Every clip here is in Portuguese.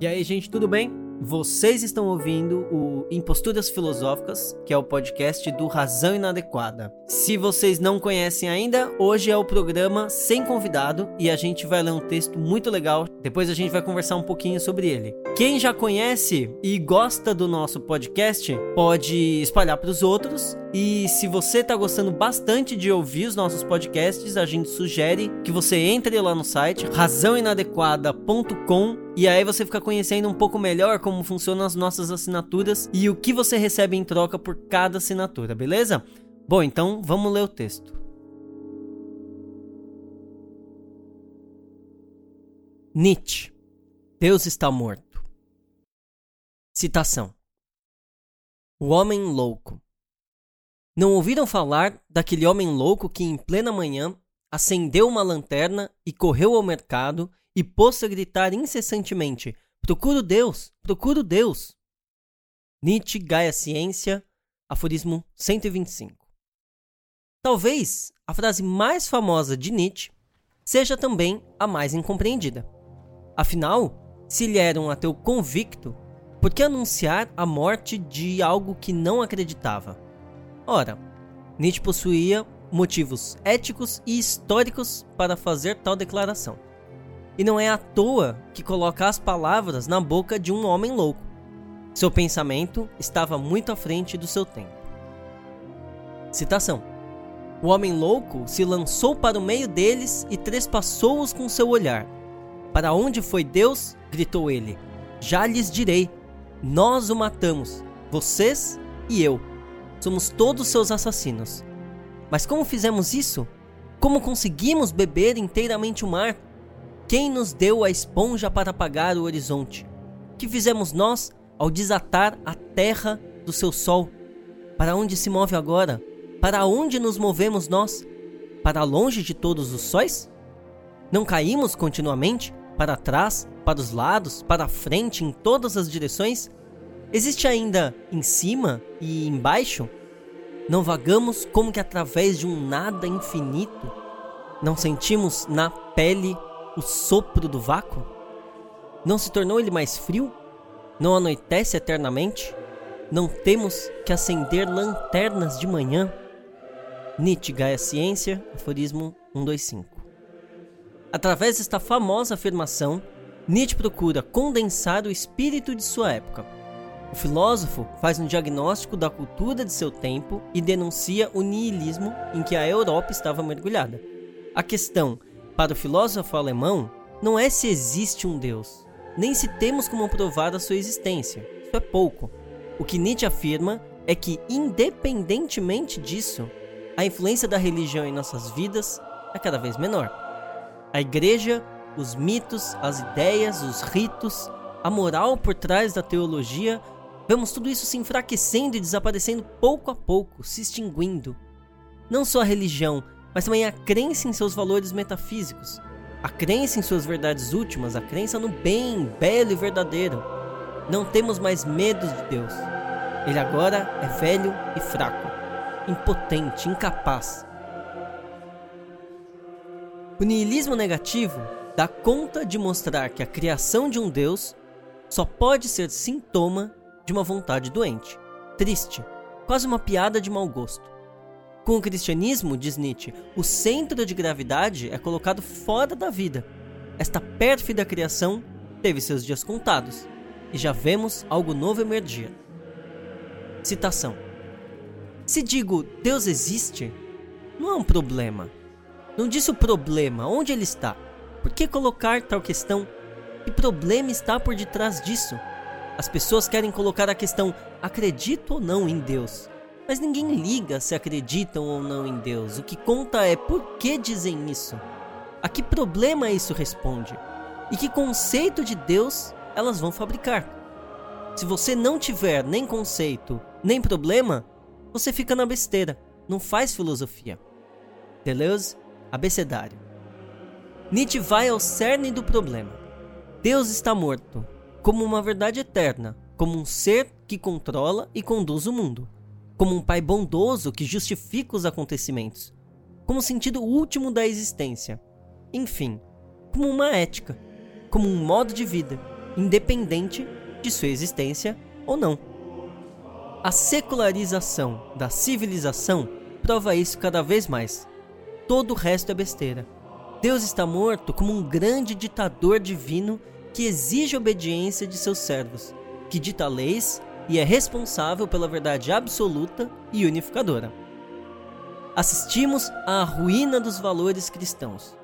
E aí, gente, tudo bem? Vocês estão ouvindo o Imposturas Filosóficas, que é o podcast do Razão Inadequada. Se vocês não conhecem ainda, hoje é o programa sem convidado e a gente vai ler um texto muito legal. Depois a gente vai conversar um pouquinho sobre ele. Quem já conhece e gosta do nosso podcast, pode espalhar para os outros. E se você está gostando bastante de ouvir os nossos podcasts, a gente sugere que você entre lá no site razãoinadequada.com e aí você fica conhecendo um pouco melhor como funcionam as nossas assinaturas e o que você recebe em troca por cada assinatura, beleza? Bom, então vamos ler o texto. Nietzsche. Deus está morto. Citação. O homem louco. Não ouviram falar daquele homem louco que em plena manhã acendeu uma lanterna e correu ao mercado e pôs-se a gritar incessantemente: Procuro Deus, procuro Deus. Nietzsche, Gaia Ciência, aforismo 125. Talvez a frase mais famosa de Nietzsche seja também a mais incompreendida. Afinal, se ele era um ateu convicto, por que anunciar a morte de algo que não acreditava? Ora, Nietzsche possuía motivos éticos e históricos para fazer tal declaração. E não é à toa que coloca as palavras na boca de um homem louco. Seu pensamento estava muito à frente do seu tempo. Citação: O homem louco se lançou para o meio deles e trespassou-os com seu olhar. Para onde foi Deus? gritou ele. Já lhes direi: Nós o matamos, vocês e eu. Somos todos seus assassinos. Mas como fizemos isso? Como conseguimos beber inteiramente o mar? Quem nos deu a esponja para apagar o horizonte? Que fizemos nós ao desatar a terra do seu sol? Para onde se move agora? Para onde nos movemos nós? Para longe de todos os sóis? Não caímos continuamente? Para trás, para os lados, para a frente, em todas as direções? Existe ainda em cima e embaixo? Não vagamos como que através de um nada infinito? Não sentimos na pele o sopro do vácuo? Não se tornou ele mais frio? Não anoitece eternamente? Não temos que acender lanternas de manhã? Nietzsche, Gaia Ciência, aforismo 125. Através desta famosa afirmação, Nietzsche procura condensar o espírito de sua época. O filósofo faz um diagnóstico da cultura de seu tempo e denuncia o niilismo em que a Europa estava mergulhada. A questão para o filósofo alemão, não é se existe um Deus, nem se temos como provar a sua existência. Isso é pouco. O que Nietzsche afirma é que, independentemente disso, a influência da religião em nossas vidas é cada vez menor. A igreja, os mitos, as ideias, os ritos, a moral por trás da teologia, vemos tudo isso se enfraquecendo e desaparecendo pouco a pouco, se extinguindo. Não só a religião, mas também a crença em seus valores metafísicos, a crença em suas verdades últimas, a crença no bem, belo e verdadeiro. Não temos mais medo de Deus. Ele agora é velho e fraco, impotente, incapaz. O niilismo negativo dá conta de mostrar que a criação de um Deus só pode ser sintoma de uma vontade doente, triste, quase uma piada de mau gosto. Com o cristianismo, diz Nietzsche, o centro de gravidade é colocado fora da vida. Esta pérfida criação teve seus dias contados e já vemos algo novo emergir. Citação: Se digo Deus existe, não é um problema. Não disse o problema, onde ele está? Por que colocar tal questão? Que problema está por detrás disso? As pessoas querem colocar a questão: acredito ou não em Deus? Mas ninguém liga se acreditam ou não em Deus. O que conta é por que dizem isso. A que problema isso responde? E que conceito de Deus elas vão fabricar? Se você não tiver nem conceito, nem problema, você fica na besteira, não faz filosofia. Deleuze, abecedário. Nietzsche vai ao cerne do problema. Deus está morto, como uma verdade eterna, como um ser que controla e conduz o mundo como um pai bondoso que justifica os acontecimentos, como sentido último da existência, enfim, como uma ética, como um modo de vida, independente de sua existência ou não. A secularização da civilização prova isso cada vez mais. Todo o resto é besteira. Deus está morto como um grande ditador divino que exige obediência de seus servos, que dita leis e é responsável pela verdade absoluta e unificadora. Assistimos à ruína dos valores cristãos.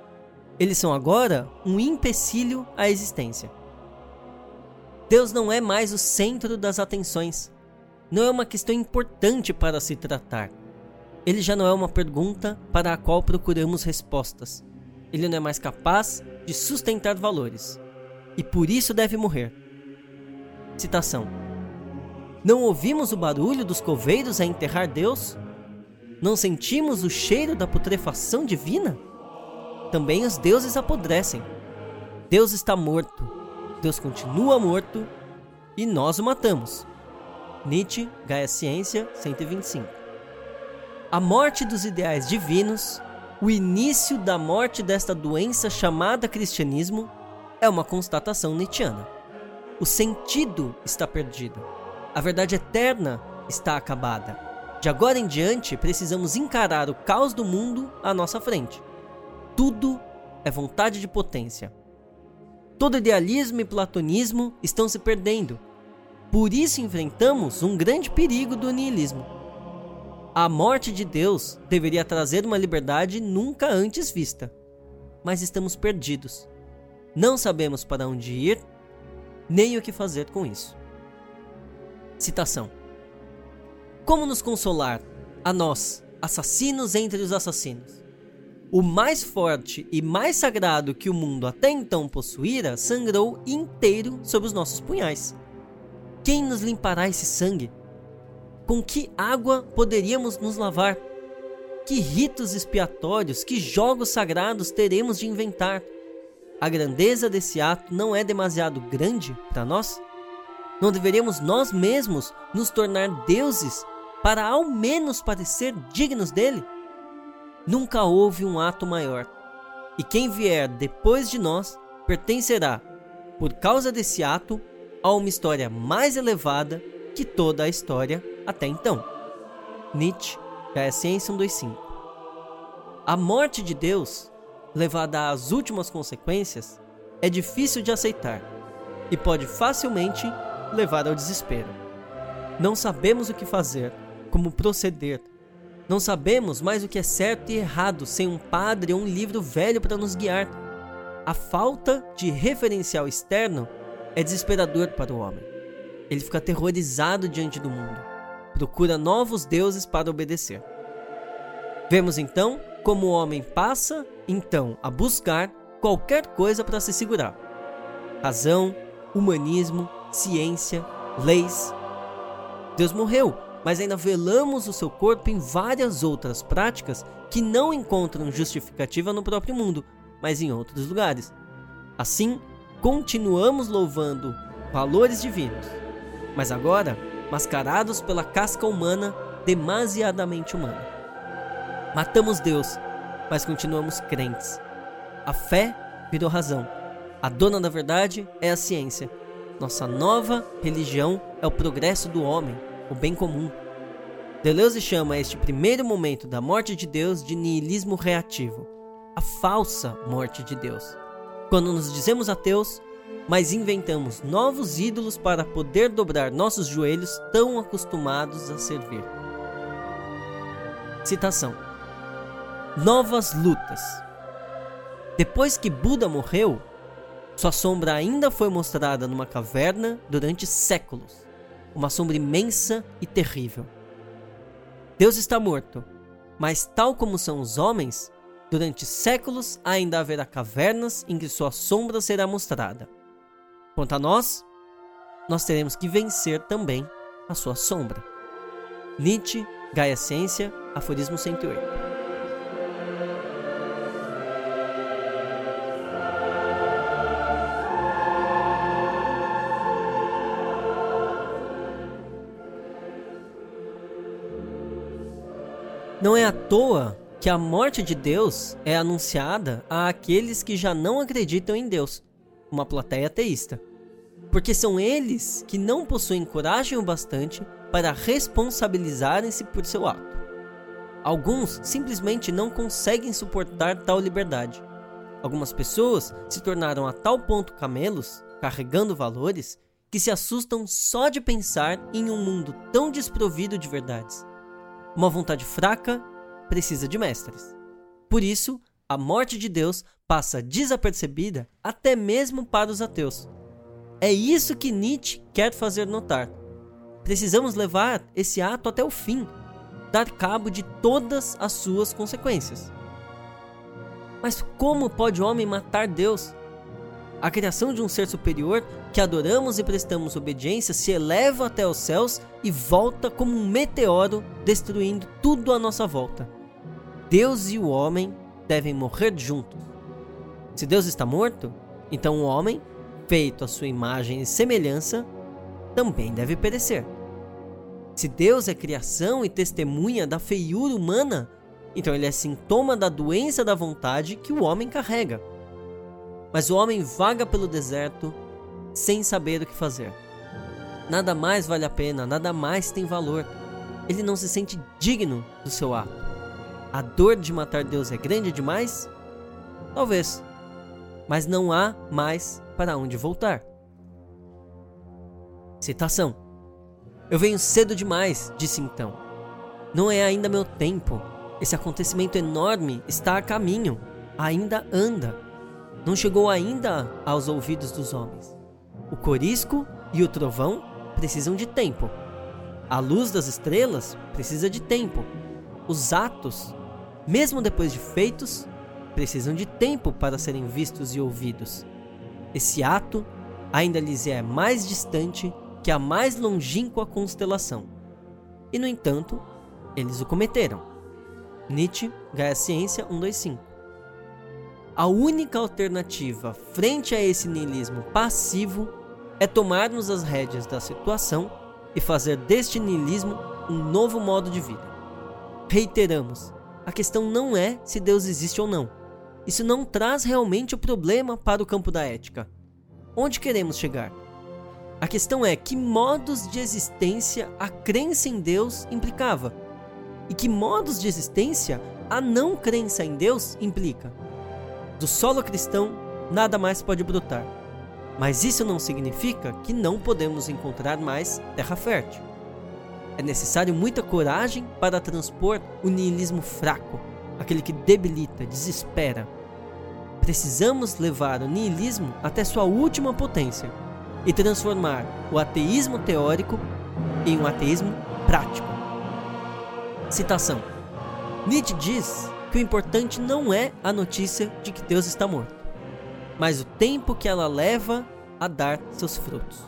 Eles são agora um empecilho à existência. Deus não é mais o centro das atenções. Não é uma questão importante para se tratar. Ele já não é uma pergunta para a qual procuramos respostas. Ele não é mais capaz de sustentar valores. E por isso deve morrer. Citação: Não ouvimos o barulho dos coveiros a enterrar Deus? Não sentimos o cheiro da putrefação divina? Também os deuses apodrecem. Deus está morto Deus continua morto e nós o matamos. Nietzsche, Gaia Ciência, 125. A morte dos ideais divinos, o início da morte desta doença chamada cristianismo, é uma constatação nietzschiana. O sentido está perdido. A verdade eterna está acabada. De agora em diante, precisamos encarar o caos do mundo à nossa frente. Tudo é vontade de potência. Todo idealismo e platonismo estão se perdendo. Por isso enfrentamos um grande perigo do niilismo. A morte de Deus deveria trazer uma liberdade nunca antes vista. Mas estamos perdidos. Não sabemos para onde ir, nem o que fazer com isso. Citação: Como nos consolar, a nós, assassinos entre os assassinos? O mais forte e mais sagrado que o mundo até então possuíra sangrou inteiro sob os nossos punhais. Quem nos limpará esse sangue? Com que água poderíamos nos lavar? Que ritos expiatórios, que jogos sagrados teremos de inventar? A grandeza desse ato não é demasiado grande para nós? Não deveríamos nós mesmos nos tornar deuses para ao menos parecer dignos dele? Nunca houve um ato maior. E quem vier depois de nós pertencerá, por causa desse ato, a uma história mais elevada que toda a história até então. Nietzsche, KSN 125. A morte de Deus, levada às últimas consequências, é difícil de aceitar e pode facilmente levar ao desespero. Não sabemos o que fazer, como proceder não sabemos mais o que é certo e errado sem um padre ou um livro velho para nos guiar. A falta de referencial externo é desesperador para o homem. Ele fica aterrorizado diante do mundo. Procura novos deuses para obedecer. Vemos então como o homem passa, então, a buscar qualquer coisa para se segurar: razão, humanismo, ciência, leis. Deus morreu mas ainda velamos o seu corpo em várias outras práticas que não encontram justificativa no próprio mundo, mas em outros lugares. Assim, continuamos louvando valores divinos, mas agora mascarados pela casca humana demasiadamente humana. Matamos Deus, mas continuamos crentes. A fé virou razão. A dona da verdade é a ciência. Nossa nova religião é o progresso do homem o bem comum. Deleuze chama este primeiro momento da morte de Deus de niilismo reativo, a falsa morte de Deus. Quando nos dizemos ateus, mas inventamos novos ídolos para poder dobrar nossos joelhos tão acostumados a servir. Citação: Novas lutas. Depois que Buda morreu, sua sombra ainda foi mostrada numa caverna durante séculos uma sombra imensa e terrível. Deus está morto, mas tal como são os homens, durante séculos ainda haverá cavernas em que sua sombra será mostrada. Quanto a nós, nós teremos que vencer também a sua sombra. Nietzsche, Gaia Ciência, Aforismo 108. Não é à toa que a morte de Deus é anunciada a aqueles que já não acreditam em Deus, uma plateia ateísta. porque são eles que não possuem coragem o bastante para responsabilizarem-se por seu ato. Alguns simplesmente não conseguem suportar tal liberdade. Algumas pessoas se tornaram a tal ponto camelos, carregando valores, que se assustam só de pensar em um mundo tão desprovido de verdades. Uma vontade fraca precisa de mestres. Por isso, a morte de Deus passa desapercebida até mesmo para os ateus. É isso que Nietzsche quer fazer notar. Precisamos levar esse ato até o fim, dar cabo de todas as suas consequências. Mas como pode o homem matar Deus? A criação de um ser superior que adoramos e prestamos obediência se eleva até os céus e volta como um meteoro, destruindo tudo à nossa volta. Deus e o homem devem morrer juntos. Se Deus está morto, então o homem, feito à sua imagem e semelhança, também deve perecer. Se Deus é criação e testemunha da feiura humana, então ele é sintoma da doença da vontade que o homem carrega. Mas o homem vaga pelo deserto sem saber o que fazer. Nada mais vale a pena, nada mais tem valor. Ele não se sente digno do seu ato. A dor de matar Deus é grande demais? Talvez. Mas não há mais para onde voltar. Citação eu venho cedo demais, disse então. Não é ainda meu tempo. Esse acontecimento enorme está a caminho. Ainda anda. Não chegou ainda aos ouvidos dos homens. O corisco e o trovão precisam de tempo. A luz das estrelas precisa de tempo. Os atos, mesmo depois de feitos, precisam de tempo para serem vistos e ouvidos. Esse ato ainda lhes é mais distante que a mais longínqua constelação. E no entanto, eles o cometeram. Nietzsche, Gaia Ciência 125. A única alternativa frente a esse niilismo passivo é tomarmos as rédeas da situação e fazer deste niilismo um novo modo de vida. Reiteramos, a questão não é se Deus existe ou não. Isso não traz realmente o problema para o campo da ética. Onde queremos chegar? A questão é que modos de existência a crença em Deus implicava e que modos de existência a não crença em Deus implica. Do solo cristão, nada mais pode brotar. Mas isso não significa que não podemos encontrar mais terra fértil. É necessário muita coragem para transpor o niilismo fraco, aquele que debilita, desespera. Precisamos levar o niilismo até sua última potência e transformar o ateísmo teórico em um ateísmo prático. Citação: Nietzsche diz que o importante não é a notícia de que Deus está morto, mas o tempo que ela leva a dar seus frutos.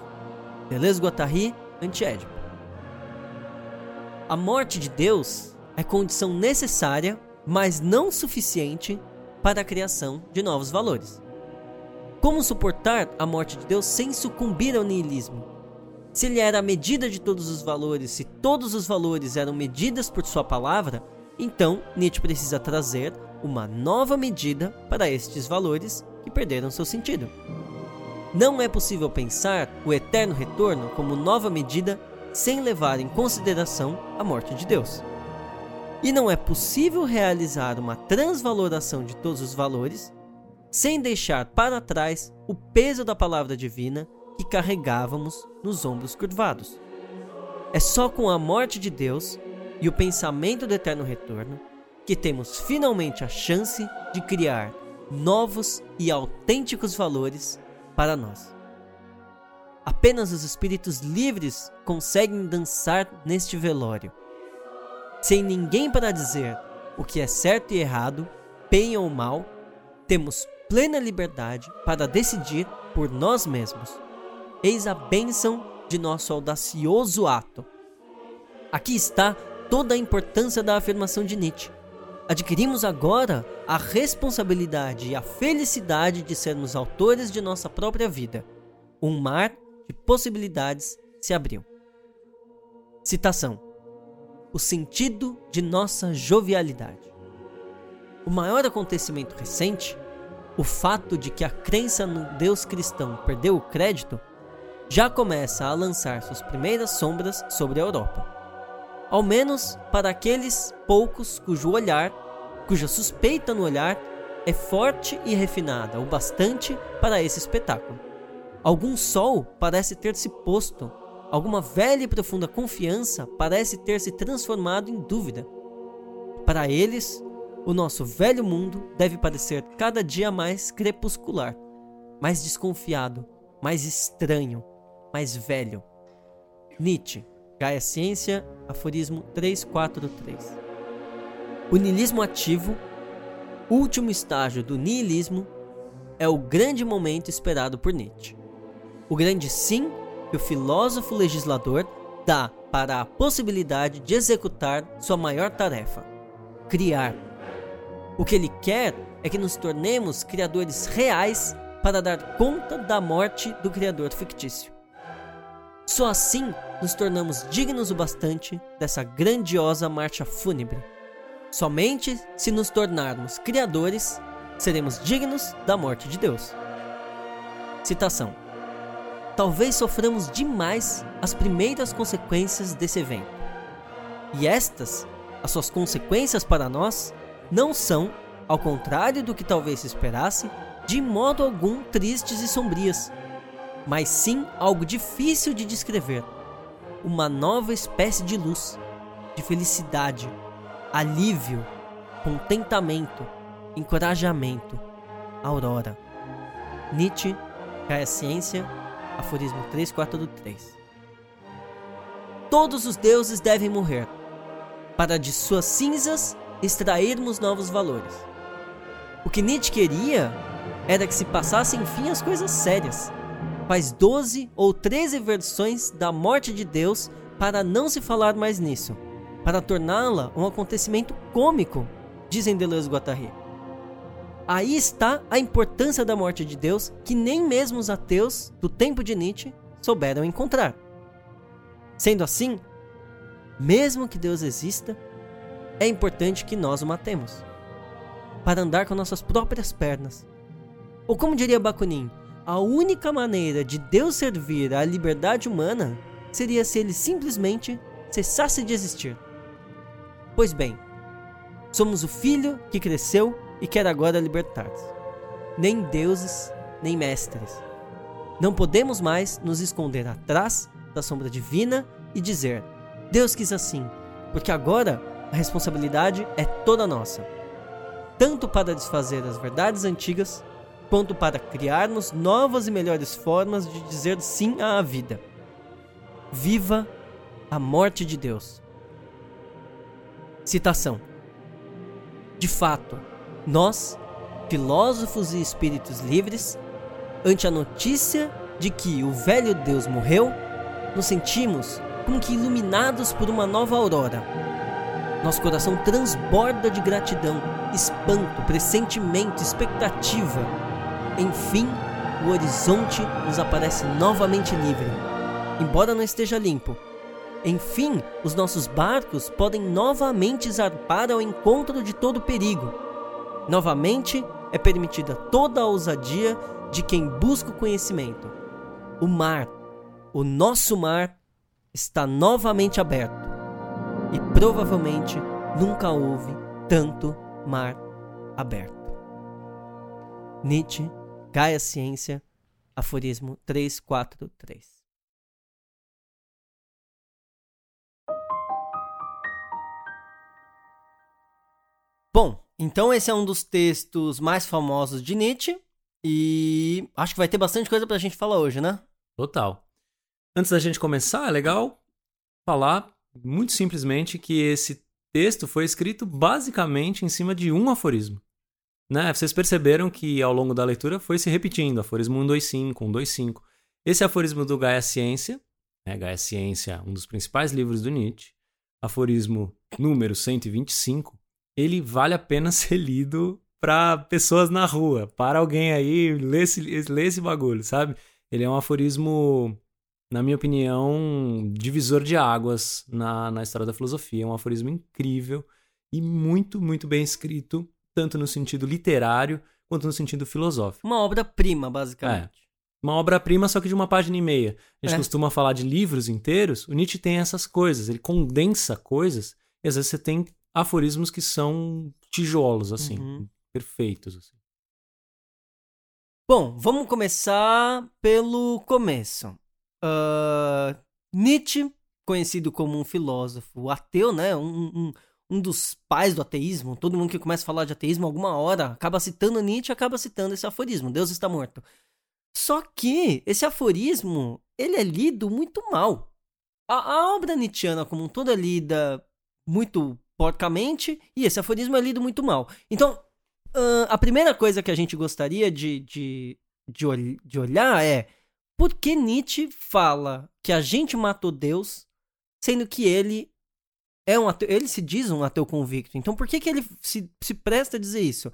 Deleuze Guattari, Antiédipo. A morte de Deus é condição necessária, mas não suficiente para a criação de novos valores. Como suportar a morte de Deus sem sucumbir ao niilismo? Se ele era a medida de todos os valores, se todos os valores eram medidas por sua palavra, então Nietzsche precisa trazer uma nova medida para estes valores que perderam seu sentido. Não é possível pensar o eterno retorno como nova medida sem levar em consideração a morte de Deus. E não é possível realizar uma transvaloração de todos os valores sem deixar para trás o peso da palavra divina que carregávamos nos ombros curvados. É só com a morte de Deus e o pensamento do eterno retorno que temos finalmente a chance de criar novos e autênticos valores para nós. Apenas os espíritos livres conseguem dançar neste velório, sem ninguém para dizer o que é certo e errado, bem ou mal. Temos plena liberdade para decidir por nós mesmos. Eis a bênção de nosso audacioso ato. Aqui está toda a importância da afirmação de Nietzsche. Adquirimos agora a responsabilidade e a felicidade de sermos autores de nossa própria vida. Um mar de possibilidades se abriu. Citação: O sentido de nossa jovialidade. O maior acontecimento recente o fato de que a crença no Deus cristão perdeu o crédito já começa a lançar suas primeiras sombras sobre a Europa. Ao menos para aqueles poucos cujo olhar, cuja suspeita no olhar é forte e refinada o bastante para esse espetáculo. Algum sol parece ter se posto, alguma velha e profunda confiança parece ter se transformado em dúvida. Para eles, o nosso velho mundo deve parecer cada dia mais crepuscular, mais desconfiado, mais estranho, mais velho. Nietzsche, Gaia Ciência, aforismo 343. O niilismo ativo, último estágio do niilismo, é o grande momento esperado por Nietzsche. O grande sim que o filósofo legislador dá para a possibilidade de executar sua maior tarefa: criar. O que ele quer é que nos tornemos criadores reais para dar conta da morte do criador fictício. Só assim nos tornamos dignos o bastante dessa grandiosa marcha fúnebre. Somente se nos tornarmos criadores, seremos dignos da morte de Deus. Citação: Talvez soframos demais as primeiras consequências desse evento. E estas, as suas consequências para nós, não são, ao contrário do que talvez se esperasse, de modo algum tristes e sombrias, mas sim algo difícil de descrever. Uma nova espécie de luz, de felicidade, alívio, contentamento, encorajamento, aurora. Nietzsche, Caia Ciência, aforismo 343. Todos os deuses devem morrer, para de suas cinzas extrairmos novos valores. O que Nietzsche queria era que se passassem enfim as coisas sérias. Faz 12 ou 13 versões da morte de Deus para não se falar mais nisso, para torná-la um acontecimento cômico, dizem Deleuze Guattari. Aí está a importância da morte de Deus que nem mesmo os ateus do tempo de Nietzsche souberam encontrar. Sendo assim, mesmo que Deus exista, é importante que nós o matemos para andar com nossas próprias pernas ou como diria Bakunin, a única maneira de Deus servir à liberdade humana seria se ele simplesmente cessasse de existir. Pois bem, somos o filho que cresceu e quer agora libertar-se. Nem deuses, nem mestres. Não podemos mais nos esconder atrás da sombra divina e dizer: Deus quis assim, porque agora a responsabilidade é toda nossa. Tanto para desfazer as verdades antigas, quanto para criarmos novas e melhores formas de dizer sim à vida. Viva a morte de Deus. Citação: De fato, nós, filósofos e espíritos livres, ante a notícia de que o velho Deus morreu, nos sentimos como que iluminados por uma nova aurora. Nosso coração transborda de gratidão, espanto, pressentimento, expectativa enfim, o horizonte nos aparece novamente livre, embora não esteja limpo. Enfim, os nossos barcos podem novamente zarpar ao encontro de todo perigo. Novamente é permitida toda a ousadia de quem busca o conhecimento. O mar, o nosso mar, está novamente aberto. E provavelmente nunca houve tanto mar aberto. Nietzsche Gaia Ciência, aforismo 343. Bom, então esse é um dos textos mais famosos de Nietzsche e acho que vai ter bastante coisa pra gente falar hoje, né? Total. Antes da gente começar, é legal falar muito simplesmente que esse texto foi escrito basicamente em cima de um aforismo. Né? Vocês perceberam que ao longo da leitura foi se repetindo, aforismo 125, 125. Esse aforismo do Gaia Ciência, né? Gaia Ciência, um dos principais livros do Nietzsche, aforismo número 125, ele vale a pena ser lido para pessoas na rua, para alguém aí ler esse, ler esse bagulho, sabe? Ele é um aforismo, na minha opinião, divisor de águas na, na história da filosofia. É um aforismo incrível e muito, muito bem escrito tanto no sentido literário quanto no sentido filosófico. Uma obra-prima, basicamente. uma obra-prima, só que de uma página e meia. A gente É. costuma falar de livros inteiros. O Nietzsche tem essas coisas. Ele condensa coisas. E às vezes você tem aforismos que são tijolos, assim. Uhum. Perfeitos. Assim. Bom, vamos começar pelo começo. Ah, Nietzsche, conhecido como um filósofo ateu, né? Um, um, um dos pais do ateísmo. Todo mundo que começa a falar de ateísmo, alguma hora, acaba citando Nietzsche, acaba citando esse aforismo: Deus está morto. Só que esse aforismo, ele é lido muito mal. A, a obra nietzschiana como um todo é lida muito porcamente e esse aforismo é lido muito mal. Então, ah, a primeira coisa que a gente gostaria de, de, de, ol- de olhar é por que Nietzsche fala que a gente matou Deus, sendo que ele é um ateu, ele se diz um ateu convicto. Então por que, que ele se, se presta a dizer isso?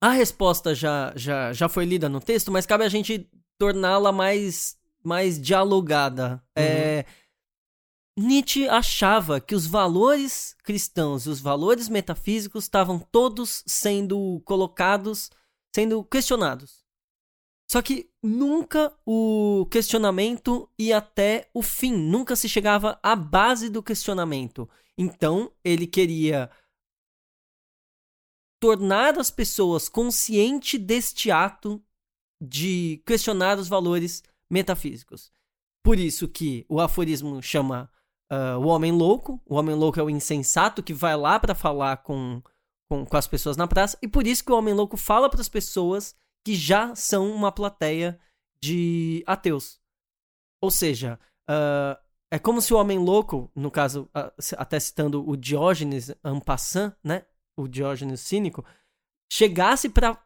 A resposta já, já, já foi lida no texto, mas cabe a gente torná-la mais, mais dialogada. É, Nietzsche achava que os valores cristãos e os valores metafísicos estavam todos sendo colocados, sendo questionados. Só que nunca o questionamento ia até o fim, nunca se chegava à base do questionamento. Então, ele queria tornar as pessoas conscientes deste ato de questionar os valores metafísicos. Por isso que o aforismo chama ah, o homem louco. O homem louco é o insensato que vai lá para falar com, com, com as pessoas na praça. E por isso que o homem louco fala para as pessoas que já são uma plateia de ateus. Ou seja, ah, é como se o homem louco, no caso, c- até citando o Diógenes Ampassan, né? O Diógenes cínico, chegasse para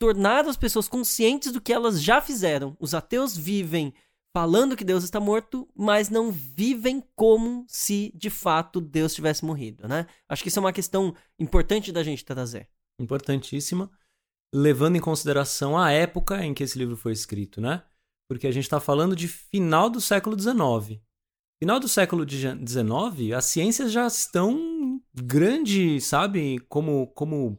tornar as pessoas conscientes do que elas já fizeram. Os ateus vivem falando que Deus está morto, mas não vivem como se de fato Deus tivesse morrido, né? Acho que isso é uma questão importante da gente trazer. Importantíssima. Levando em consideração a época em que esse livro foi escrito, né? Porque a gente está falando de final do século XIX. Final do século XIX, as ciências já estão grande, sabe? Como, como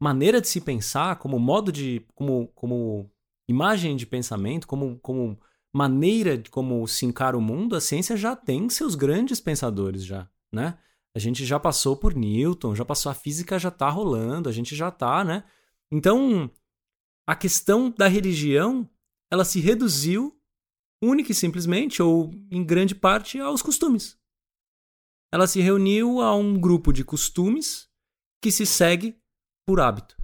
maneira de se pensar, como modo de. como, como imagem de pensamento, como, como maneira de como se encara o mundo, a ciência já tem seus grandes pensadores já, né? A gente já passou por Newton, já passou a física já tá rolando, a gente já tá, né? Então, a questão da religião, ela se reduziu única e simplesmente ou em grande parte aos costumes. Ela se reuniu a um grupo de costumes que se segue por hábito,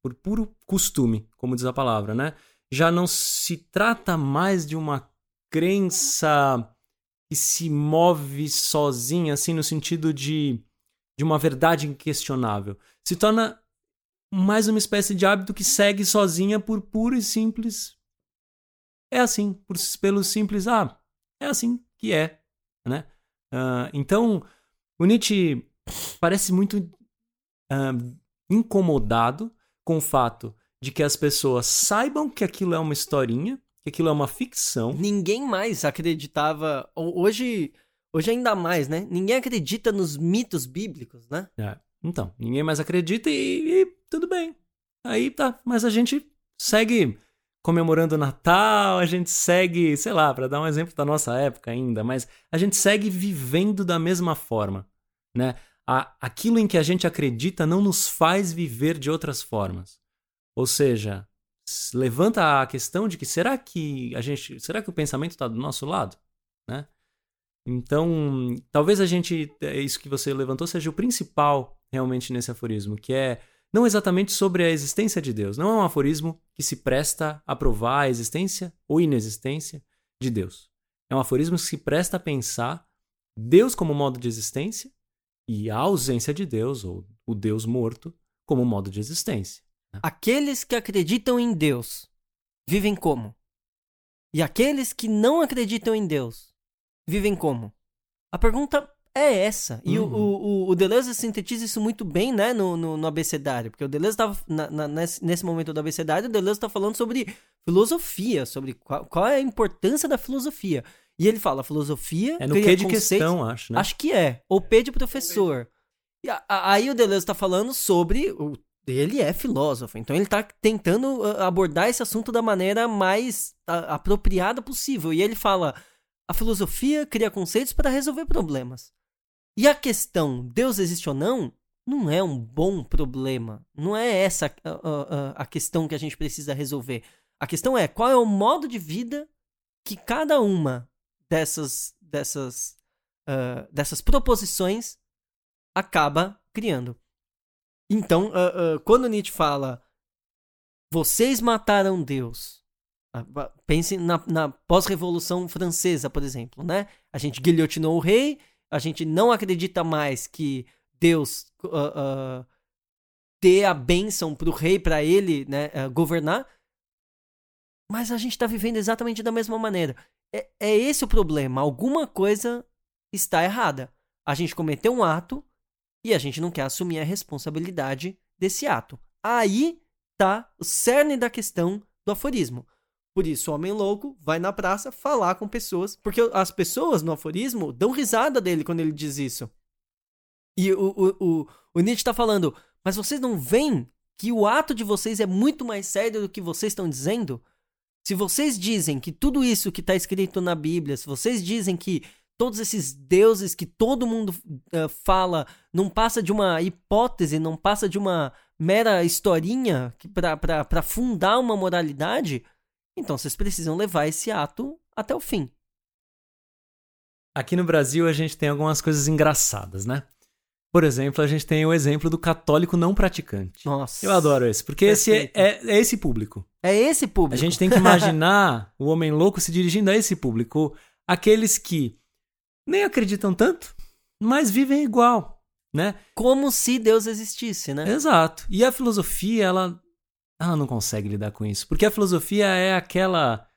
por puro costume, como diz a palavra, né? Já não se trata mais de uma crença que se move sozinha, assim, no sentido de, de uma verdade inquestionável. Se torna mais uma espécie de hábito que segue sozinha por puro e simples. É assim, por, pelo simples, ah, é assim que é, né? Ah, então, o Nietzsche parece muito ah, incomodado com o fato de que as pessoas saibam que aquilo é uma historinha, que aquilo é uma ficção. Ninguém mais acreditava. ho- Hoje, hoje ainda mais, né? Ninguém acredita nos mitos bíblicos, né? É, então, ninguém mais acredita e, e tudo bem. Aí tá, mas a gente segue comemorando o Natal, a gente segue, sei lá, para dar um exemplo da nossa época ainda, mas a gente segue vivendo da mesma forma, né? A, aquilo em que a gente acredita não nos faz viver de outras formas. Ou seja, levanta a questão de que será que a gente, será que o pensamento está do nosso lado, né? Então, talvez a gente, é isso que você levantou seja o principal realmente nesse aforismo, que é não exatamente sobre a existência de Deus. Não é um aforismo que se presta a provar a existência ou inexistência de Deus. É um aforismo que se presta a pensar Deus como modo de existência e a ausência de Deus, ou o Deus morto, como modo de existência. Aqueles que acreditam em Deus vivem como? E aqueles que não acreditam em Deus vivem como? A pergunta é essa. E o, Uhum. o, o, o Deleuze sintetiza isso muito bem, né, no, no, no abecedário. Porque o Deleuze estava, nesse, nesse momento do abecedário, o Deleuze está falando sobre filosofia, sobre qual, qual é a importância da filosofia. E ele fala, filosofia É no que de conceitos- questão, acho, né? Acho que é. Ou P de professor. E a- a- aí o Deleuze está falando sobre o ele é filósofo, então ele está tentando ah, abordar esse assunto da maneira mais a, apropriada possível. E ele fala: a filosofia cria conceitos para resolver problemas. E a questão, Deus existe ou não, não é um bom problema. Não é essa a, a, a questão que a gente precisa resolver. A questão é qual é o modo de vida que cada uma dessas dessas uh, dessas proposições acaba criando. Então, uh, uh, quando Nietzsche fala vocês mataram Deus, pense na, na pós-revolução francesa, por exemplo, né? A gente guilhotinou o rei, a gente não acredita mais que Deus dê a bênção para o rei, para ele né, governar, mas a gente está vivendo exatamente da mesma maneira. É, é esse o problema. Alguma coisa está errada. A gente cometeu um ato e a gente não quer assumir a responsabilidade desse ato. Aí tá o cerne da questão do aforismo. Por isso, o homem louco vai na praça falar com pessoas, porque as pessoas no aforismo dão risada dele quando ele diz isso. E o, o, o, o Nietzsche está falando, mas vocês não veem que o ato de vocês é muito mais sério do que vocês estão dizendo? Se vocês dizem que tudo isso que está escrito na Bíblia, se vocês dizem que todos esses deuses que todo mundo uh, fala não passa de uma hipótese, não passa de uma mera historinha para fundar uma moralidade, então vocês precisam levar esse ato até o fim. Aqui no Brasil a gente tem algumas coisas engraçadas, né? Por exemplo, a gente tem o exemplo do católico não praticante. Nossa. Eu adoro esse, porque esse é, é, é, esse público. É esse público. A gente tem que imaginar o homem louco se dirigindo a esse público. Aqueles que nem acreditam tanto, mas vivem igual, né? Como se Deus existisse, né? Exato. E a filosofia, ela, ela não consegue lidar com isso. Porque a filosofia é aquela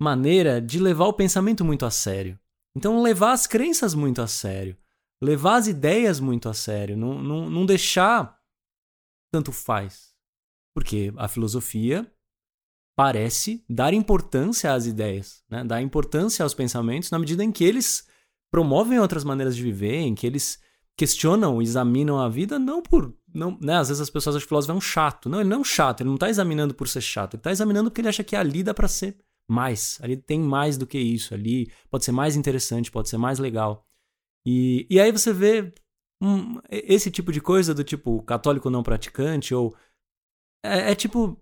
maneira de levar o pensamento muito a sério. Então, levar as crenças muito a sério levar as ideias muito a sério, não, não, não deixar tanto faz. Porque a filosofia parece dar importância às ideias, né? dar importância aos pensamentos na medida em que eles promovem outras maneiras de viver, em que eles questionam, examinam a vida, não por. Não, né? Às vezes as pessoas acham que o filósofo é um chato. Não, ele não é um chato, ele não está examinando por ser chato, ele está examinando porque ele acha que ali dá para ser mais. Ali tem mais do que isso, ali pode ser mais interessante, pode ser mais legal. E, e aí você vê um, esse tipo de coisa do tipo católico não praticante ou é, é tipo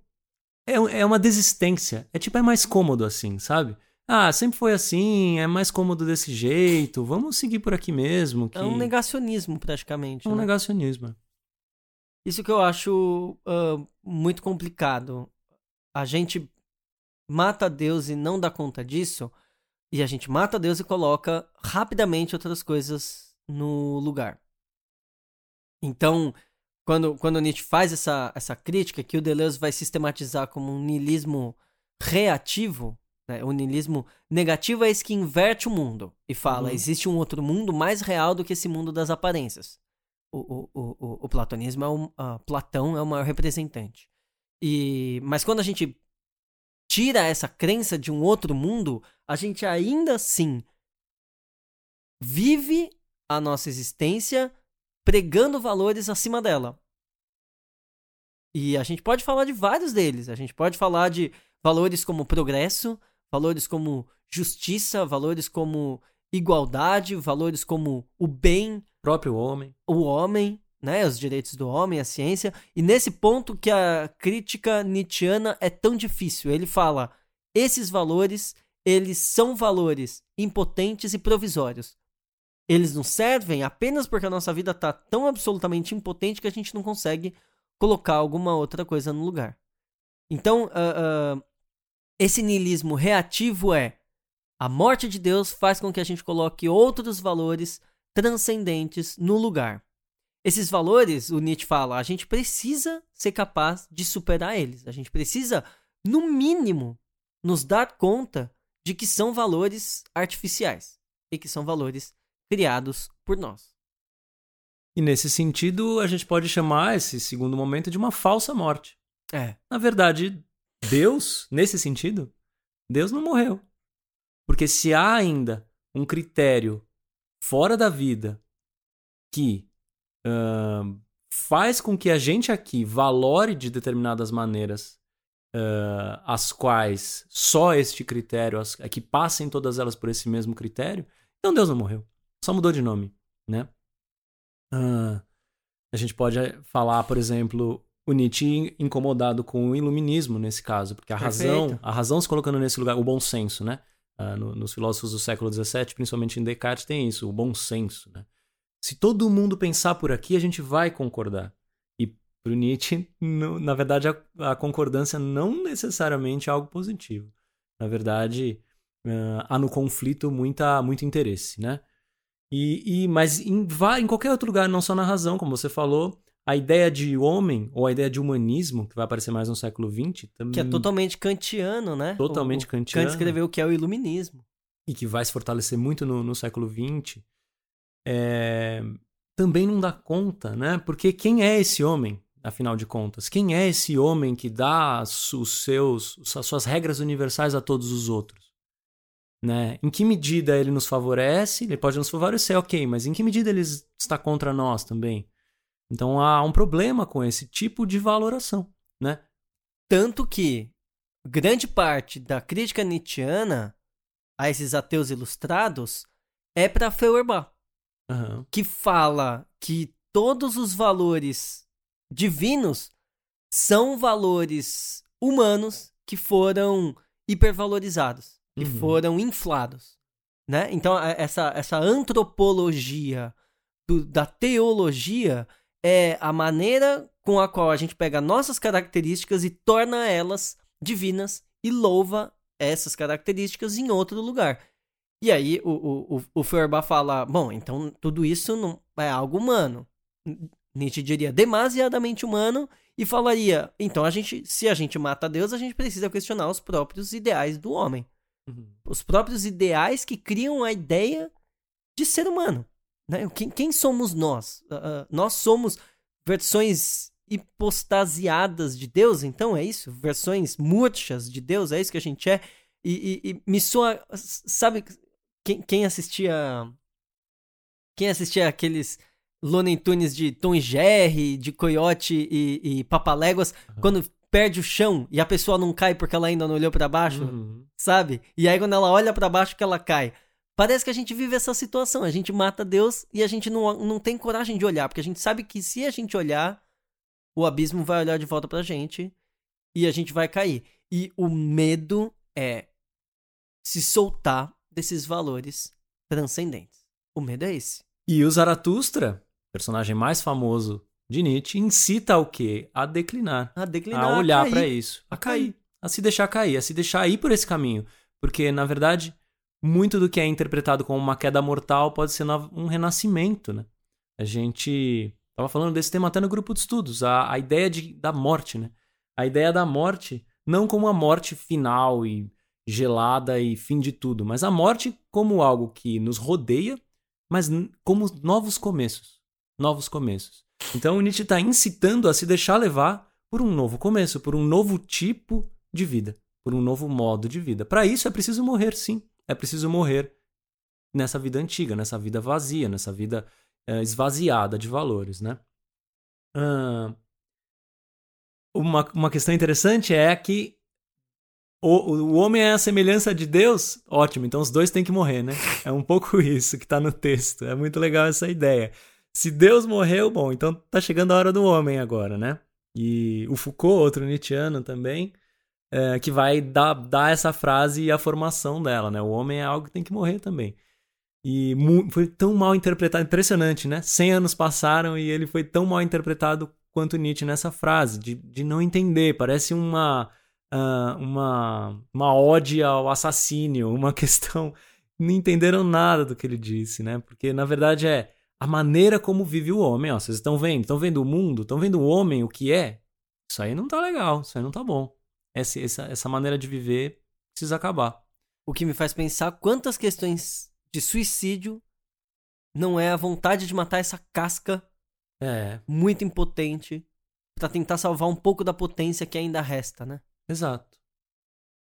é, é uma desistência. É tipo é mais cômodo assim, sabe? Ah, sempre foi assim, é mais cômodo desse jeito, vamos seguir por aqui mesmo. Que... É um negacionismo, praticamente. É um né? negacionismo. Isso que eu acho uh, muito complicado. A gente mata Deus e não dá conta disso, e a gente mata Deus e coloca rapidamente outras coisas no lugar. Então, quando, quando Nietzsche faz essa, essa crítica, que o Deleuze vai sistematizar como um niilismo reativo, né? o niilismo negativo é esse que inverte o mundo e fala: uhum. existe um outro mundo mais real do que esse mundo das aparências. O, o, o, o platonismo é o, Platão é o maior representante. E, mas quando a gente tira essa crença de um outro mundo, a gente ainda assim vive a nossa existência pregando valores acima dela. E a gente pode falar de vários deles. A gente pode falar de valores como progresso, valores como justiça, valores como igualdade, valores como o bem, o próprio homem, o homem, né, os direitos do homem, a ciência, e nesse ponto que a crítica nietzschiana é tão difícil. Ele fala: esses valores, eles são valores impotentes e provisórios. Eles nos servem apenas porque a nossa vida está tão absolutamente impotente que a gente não consegue colocar alguma outra coisa no lugar. Então, uh, uh, esse niilismo reativo é a morte de Deus faz com que a gente coloque outros valores transcendentes no lugar. Esses valores, o Nietzsche fala, a gente precisa ser capaz de superar eles. A gente precisa, no mínimo, nos dar conta de que são valores artificiais e que são valores criados por nós. E nesse sentido, a gente pode chamar esse segundo momento de uma falsa morte. É. Na verdade, Deus, nesse sentido, Deus não morreu. Porque se há ainda um critério fora da vida que uh, faz com que a gente aqui valore de determinadas maneiras uh, as quais só este critério, as, é que passem todas elas por esse mesmo critério, então Deus não morreu. Só mudou de nome, né? Uh, a gente pode falar, por exemplo, o Nietzsche incomodado com o iluminismo nesse caso, porque a Perfeito. razão, a razão se colocando nesse lugar, o bom senso, né? Uh, no, nos filósofos do século XVII, principalmente em Descartes, tem isso, o bom senso, né? Se todo mundo pensar por aqui, a gente vai concordar. E para o Nietzsche, na verdade, a, a, concordância não necessariamente é algo positivo. Na verdade, uh, há no conflito muita, muito interesse, né? E, e, mas em, em qualquer outro lugar, não só na razão, como você falou, a ideia de homem, ou a ideia de humanismo, que vai aparecer mais no século XX... Também... Que é totalmente kantiano, né? Totalmente o, kantiano. Kant escreveu o que é o iluminismo. E que vai se fortalecer muito no, no século XX. É... Também não dá conta, né? Porque quem é esse homem, afinal de contas? Quem é esse homem que dá os seus, as suas regras universais a todos os outros? Né? Em que medida ele nos favorece? Ele pode nos favorecer, ok, mas em que medida ele está contra nós também? Então há um problema com esse tipo de valoração, né? Tanto que grande parte da crítica nietzschiana a esses ateus ilustrados é para Feuerbach, uhum. que fala que todos os valores divinos são valores humanos que foram hipervalorizados que uhum. foram inflados. Né? Então, essa, essa antropologia do, da teologia é a maneira com a qual a gente pega nossas características e torna elas divinas e louva essas características em outro lugar. E aí o, o, o Feuerbach fala, bom, então tudo isso não é algo humano. Nietzsche diria demasiadamente humano e falaria, então a gente, se a gente mata Deus, a gente precisa questionar os próprios ideais do homem. Uhum. Os próprios ideais que criam a ideia de ser humano. Né? Quem, quem somos nós? Uh, nós somos versões hipostasiadas de Deus, então é isso? Versões murchas de Deus, é isso que a gente é? E, e, e me soa. Sabe, quem, quem assistia. Quem assistia aqueles Looney Tunes de Tom e Jerry, de Coyote e, e Papaléguas, uhum. quando perde o chão e a pessoa não cai porque ela ainda não olhou para baixo, uhum. sabe? E aí quando ela olha para baixo que ela cai. Parece que a gente vive essa situação. A gente mata Deus e a gente não, não tem coragem de olhar, porque a gente sabe que se a gente olhar, o abismo vai olhar de volta pra gente e a gente vai cair. E o medo é se soltar desses valores transcendentes. O medo é esse. E o Zaratustra, personagem mais famoso de Nietzsche incita o quê? A declinar. A declinar. A olhar para isso. A cair. A se deixar cair, a se deixar ir por esse caminho. Porque, na verdade, muito do que é interpretado como uma queda mortal pode ser um renascimento, né? A gente estava falando desse tema até no grupo de estudos, a, a ideia de, da morte, né? A ideia da morte não como a morte final e gelada e fim de tudo, mas a morte como algo que nos rodeia, mas como novos começos. Novos começos. Então Nietzsche está incitando a se deixar levar por um novo começo, por um novo tipo de vida, por um novo modo de vida. Para isso é preciso morrer, sim. É preciso morrer nessa vida antiga, nessa vida vazia, nessa vida é, esvaziada de valores, né? Uh, uma, uma questão interessante é que o, o homem é a semelhança de Deus, ótimo, então os dois têm que morrer, né? É um pouco isso que está no texto. É muito legal essa ideia se Deus morreu, bom, então tá chegando a hora do homem agora, né? E o Foucault, outro Nietzscheano também, é, que vai dar, dar essa frase e a formação dela, né? O homem é algo que tem que morrer também. E foi tão mal interpretado, impressionante, né? Cem anos passaram e ele foi tão mal interpretado quanto Nietzsche nessa frase, de, de não entender. Parece uma, uh, uma, uma ode ao assassínio, uma questão. Não entenderam nada do que ele disse, né? Porque na verdade é a maneira como vive o homem. Ó, vocês estão vendo? Estão vendo o mundo? Estão vendo o homem, o que é? Isso aí não tá legal, isso aí não tá bom. Essa, essa, essa maneira de viver precisa acabar. O que me faz pensar quantas questões de suicídio não é a vontade de matar essa casca é. muito impotente para tentar salvar um pouco da potência que ainda resta, né? Exato.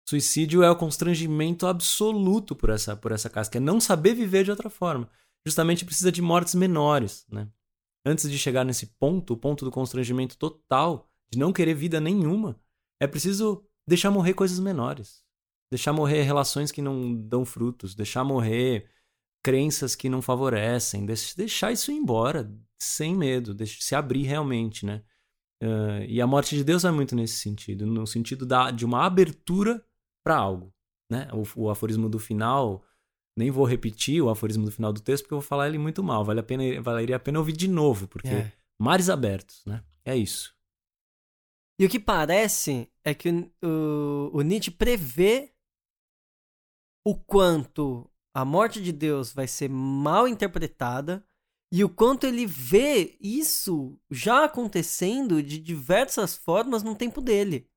Suicídio é o constrangimento absoluto por essa, por essa casca, é não saber viver de outra forma justamente precisa de mortes menores, né? antes de chegar nesse ponto, o ponto do constrangimento total, de não querer vida nenhuma, é preciso deixar morrer coisas menores. Deixar morrer relações que não dão frutos, deixar morrer crenças que não favorecem, deixar isso ir embora sem medo, se abrir realmente, né? Uh, e a morte de Deus é muito nesse sentido, no sentido da, de uma abertura para algo. Né? O, o, aforismo do final, nem vou repetir o aforismo do final do texto, porque eu vou falar ele muito mal. Vale a pena, valeria a pena ouvir de novo, porque é. mares abertos, né? É isso. E o que parece é que o, o, o Nietzsche prevê o quanto a morte de Deus vai ser mal interpretada e o quanto ele vê isso já acontecendo de diversas formas no tempo dele.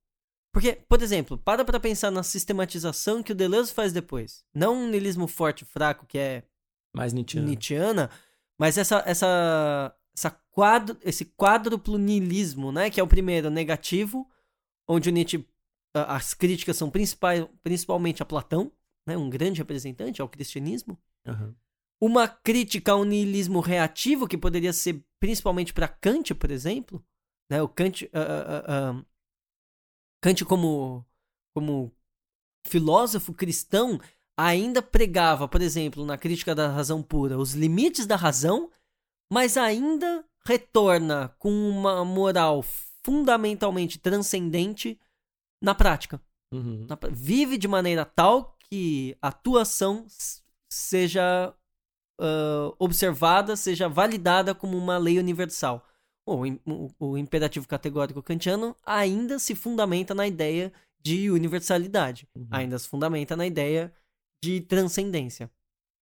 Porque, por exemplo, para pra pensar na sistematização que o Deleuze faz depois. Não um niilismo forte e fraco, que é mais Nietzscheana, Nietzscheana mas essa, essa, essa quadro, esse quádruplo niilismo, né? Que é o primeiro negativo, onde o Nietzsche, as críticas são principais, principalmente a Platão, né? um grande representante ao cristianismo. Uhum uma crítica ao niilismo reativo, que poderia ser principalmente para Kant, por exemplo. Né? O Kant, uh, uh, uh, Kant como, como filósofo cristão, ainda pregava, por exemplo, na crítica da razão pura, os limites da razão, mas ainda retorna com uma moral fundamentalmente transcendente na prática. Uhum. Na, vive de maneira tal que a atuação seja uh, observada seja validada como uma lei universal. O, o, o imperativo categórico kantiano ainda se fundamenta na ideia de universalidade, uhum. ainda se fundamenta na ideia de transcendência.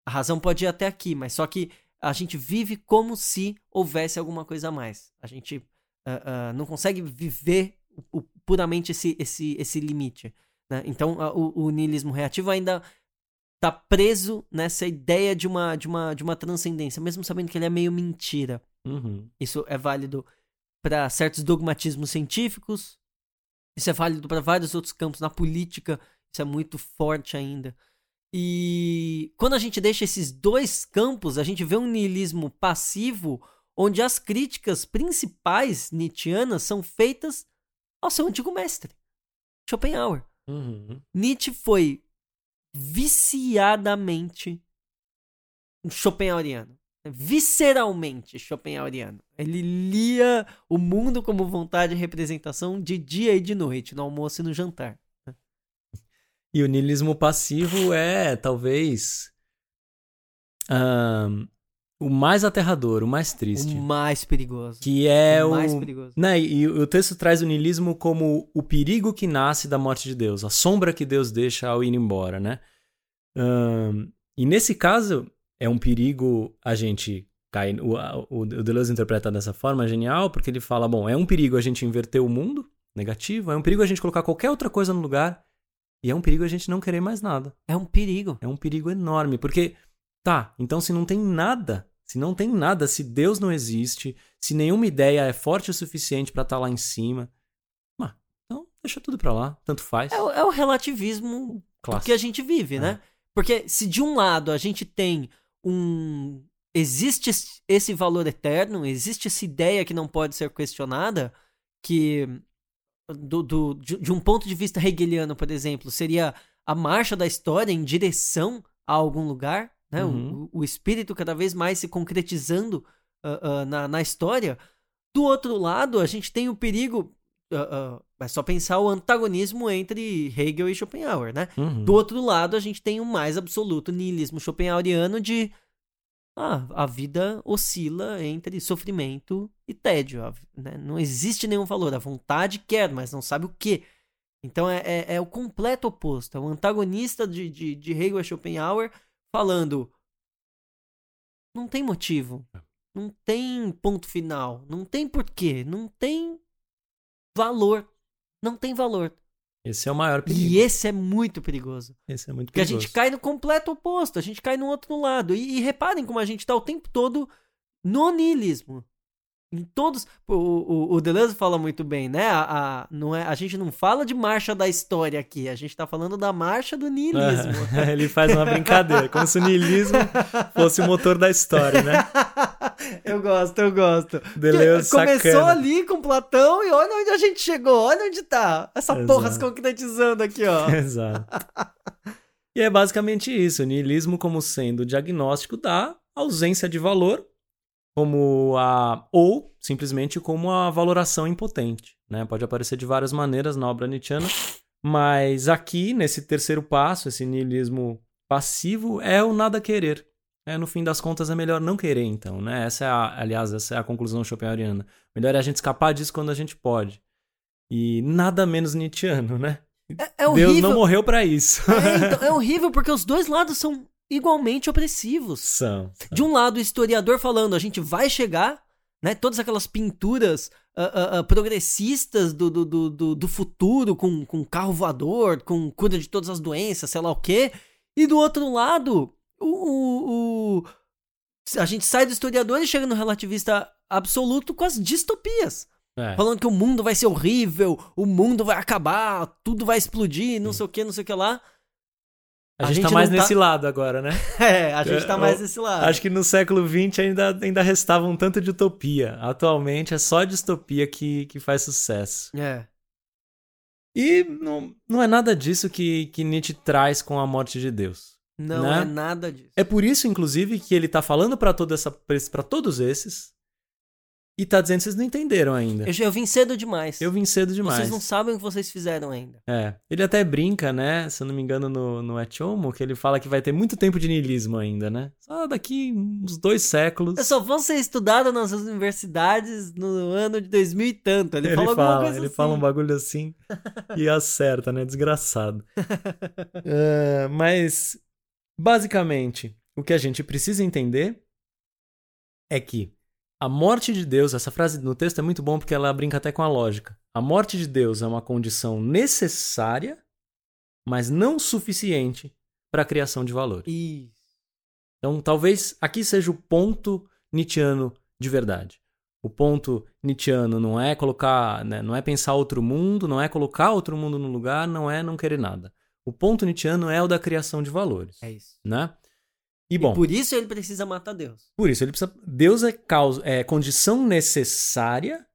A razão pode ir até aqui, mas só que a gente vive como se houvesse alguma coisa a mais. A gente uh, uh, não consegue viver o, puramente esse, esse, esse limite. Né? Então, o, o niilismo reativo ainda tá preso nessa ideia de uma, de uma, de uma transcendência, mesmo sabendo que ele é meio mentira. Uhum. Isso é válido para certos dogmatismos científicos, isso é válido para vários outros campos na política, isso é muito forte ainda. E quando a gente deixa esses dois campos, a gente vê um niilismo passivo, onde as críticas principais nietzschianas são feitas ao seu antigo mestre, Schopenhauer. Uhum. Nietzsche foi viciadamente Schopenhaueriano. Visceralmente Schopenhaueriano. Ele lia o mundo como vontade e representação de dia e de noite, no almoço e no jantar. E o niilismo passivo é, talvez, um, o mais aterrador, o mais triste. O mais perigoso. Que é o. o... mais perigoso. Né, e o texto traz o niilismo como o perigo que nasce da morte de Deus, a sombra que Deus deixa ao ir embora, né? Um, e nesse caso, é um perigo a gente cair. O, o, o Deleuze interpreta dessa forma, é genial, porque ele fala: bom, é um perigo a gente inverter o mundo, negativo, é um perigo a gente colocar qualquer outra coisa no lugar, e é um perigo a gente não querer mais nada. É um perigo. É um perigo enorme, porque Tá, então se não tem nada, se não tem nada, se Deus não existe, se nenhuma ideia é forte o suficiente para estar tá lá em cima, ah, então deixa tudo pra lá, tanto faz. É, é o relativismo Clássico. que a gente vive, é. né? Porque se de um lado a gente tem um. Existe esse valor eterno, existe essa ideia que não pode ser questionada, que do, do, de, de um ponto de vista hegeliano, por exemplo, seria a marcha da história em direção a algum lugar né? Uhum. O, o, espírito cada vez mais se concretizando uh, uh, na, na história. Do outro lado, a gente tem o perigo. Uh, é só pensar o antagonismo entre Hegel e Schopenhauer, né? Uhum. Do outro lado, a gente tem o mais absoluto niilismo schopenhaueriano de ah, a vida oscila entre sofrimento e tédio. Né? Não existe nenhum valor. A vontade quer, mas não sabe o que. Então é, é, é, o completo oposto. É o antagonista de, de, de Hegel e Schopenhauer falando. Não tem motivo. É. Não tem ponto final. Não tem porquê. Não tem valor. Não tem valor. Esse é o maior perigo. E esse é muito perigoso. Esse é muito perigoso. Porque a gente cai no completo oposto. A gente cai no outro lado. E, e reparem como a gente está o tempo todo no niilismo. Em todos. O, o, o Deleuze fala muito bem, né? A, a, não é, a gente não fala de marcha da história aqui, a gente tá falando da marcha do niilismo. ele faz uma brincadeira, como se o niilismo fosse o motor da história, né? Eu gosto, eu gosto. Deleuze Começou sacana. ali com Platão e olha onde a gente chegou, olha onde tá. Essa porra se Exato. concretizando aqui, ó. Exato. E é basicamente isso, o niilismo como sendo o diagnóstico da ausência de valor, como a ou simplesmente como a valoração impotente, né? Pode aparecer de várias maneiras na obra nietzschiana, mas aqui nesse terceiro passo, esse niilismo passivo é o nada querer. É, no fim das contas é melhor não querer então, né? Essa é a, aliás, essa é a conclusão schopenhaueriana. Melhor é a gente escapar disso quando a gente pode. E nada menos nietzschiano, né? É, é horrível. Deus não morreu pra isso. É, então, é horrível porque os dois lados são igualmente opressivos. São. De um lado, o historiador falando, a gente vai chegar, né? Todas aquelas pinturas ah, ah, ah, progressistas do, do, do, do, do futuro, com, com carro voador, com cura de todas as doenças, sei lá o quê. E do outro lado, o, o, o- a gente sai do historiador e chega no relativista absoluto com as distopias. É. Falando que o mundo vai ser horrível, o mundo vai acabar, tudo vai explodir, não sei o que, não sei o que lá. A, A gente, gente tá mais tá- nesse lado agora, né? É, a gente tá Eu- mais desse lado. Acho que no século XX ainda, ainda restava um tanto de utopia. Atualmente é só distopia que, que faz sucesso. É. E não, não é nada disso que, que Nietzsche traz com a morte de Deus. Não Né? é nada disso. É por isso, inclusive, que ele tá falando pra toda essa para todos esses e tá dizendo que vocês não entenderam ainda. Eu, já- eu vim cedo demais. Eu vim cedo demais. Vocês não sabem o que vocês fizeram ainda. É. Ele até brinca, né? Se eu não me engano, no, no Et Homo, que ele fala que vai ter muito tempo de niilismo ainda, né? Só daqui uns dois séculos. Eu só vou ser estudado nas universidades no ano de 2000 e tanto. Ele, Ele, falou alguma fala, coisa ele assim. fala um bagulho assim e acerta, né? Desgraçado. É, mas, basicamente, o que a gente precisa entender é que a morte de Deus, essa frase no texto é muito bom porque ela brinca até com a lógica. A morte de Deus é uma condição necessária, mas não suficiente para a criação de valor. Isso. Então, talvez aqui seja o ponto Nietzscheano de verdade. O ponto Nietzscheano não é colocar, né, não é pensar outro mundo, não é colocar outro mundo no lugar, não é não querer nada. O ponto Nietzscheano é o da criação de valores, É isso. né? E bom, E por isso ele precisa matar Deus. por isso ele precisa, Deus é causa, é condição necessária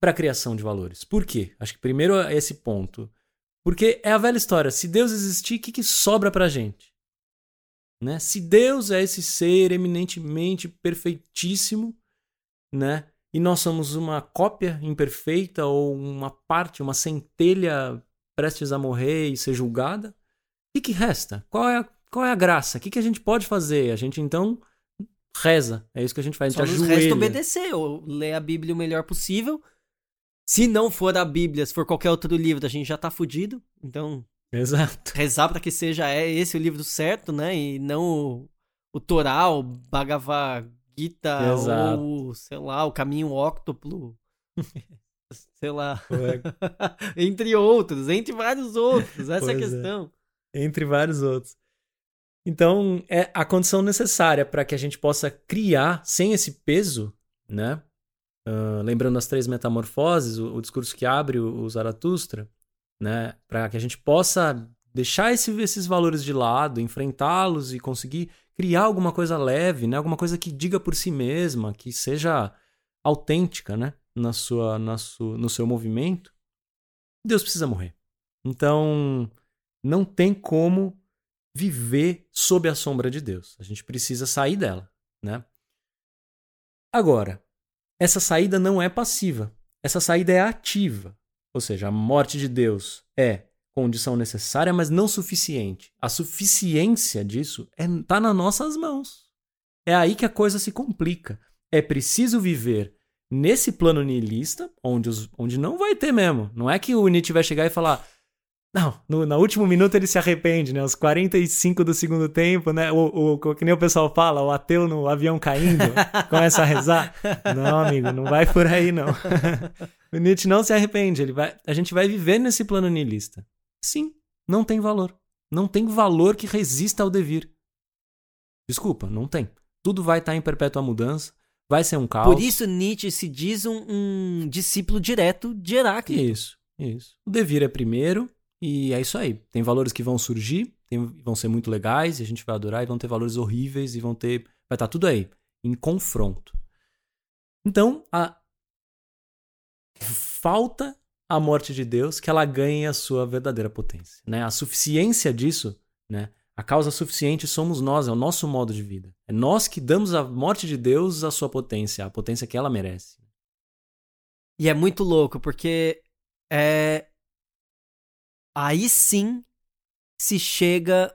para a criação de valores. Por quê? Acho que primeiro é esse ponto. Porque é a velha história, se Deus existir, o que, que sobra pra gente? Né? Se Deus é esse ser eminentemente perfeitíssimo, né? E nós somos uma cópia imperfeita ou uma parte, uma centelha prestes a morrer e ser julgada, o que, que resta? Qual é a, qual é a graça? O que, que a gente pode fazer? A gente então reza. É isso que a gente faz. A Só gente resta ajoelha. obedecer, ou ler a Bíblia o melhor possível. Se não for a Bíblia, se for qualquer outro livro, a gente já tá fudido. Então, Exato. rezar pra que seja é esse o livro certo, né? E não o, o Torá, o Bhagavad Gita, Exato. ou, sei lá, o Caminho Óctuplo. sei lá. É, entre outros, entre vários outros. Essa é a é. questão. entre vários outros. Então, é a condição necessária para que a gente possa criar sem esse peso, né? Ah, lembrando as três metamorfoses, o, o discurso que abre o, o Zaratustra, né? Para que a gente possa deixar esse- esses valores de lado, enfrentá-los e conseguir criar alguma coisa leve, né? Alguma coisa que diga por si mesma, que seja autêntica, né? Na sua, na sua, no seu movimento. Deus precisa morrer. Então, não tem como viver sob a sombra de Deus. A gente precisa sair dela, né? Agora, essa saída não é passiva. Essa saída é ativa. Ou seja, a morte de Deus é condição necessária, mas não suficiente. A suficiência disso está nas nossas mãos. É aí que a coisa se complica. É preciso viver nesse plano nihilista, onde, os- onde não vai ter mesmo. Não é que o Nietzsche vai chegar e falar: não, no, no último minuto ele se arrepende, né? Os 45 do segundo tempo, né? O, o, que nem o pessoal fala, o ateu no avião caindo, começa a rezar. Não, amigo, não vai por aí, não. o Nietzsche não se arrepende. Ele vai, a gente vai viver nesse plano nihilista. Sim, não tem valor. Não tem valor que resista ao devir. Desculpa, não tem. Tudo vai estar em perpétua mudança, vai ser um caos. Por isso Nietzsche se diz um, um discípulo direto de Heráclito. Isso, isso. O devir é primeiro e é isso aí. Tem valores que vão surgir, tem- vão ser muito legais e a gente vai adorar, e vão ter valores horríveis e vão ter. Vai estar tudo aí, em confronto. Então, a... falta a morte de Deus que ela ganhe a sua verdadeira potência. Né? A suficiência disso, né? A causa suficiente somos nós, é o nosso modo de vida. É nós que damos à morte de Deus a sua potência, a potência que ela merece. E é muito louco, porque é... aí sim se chega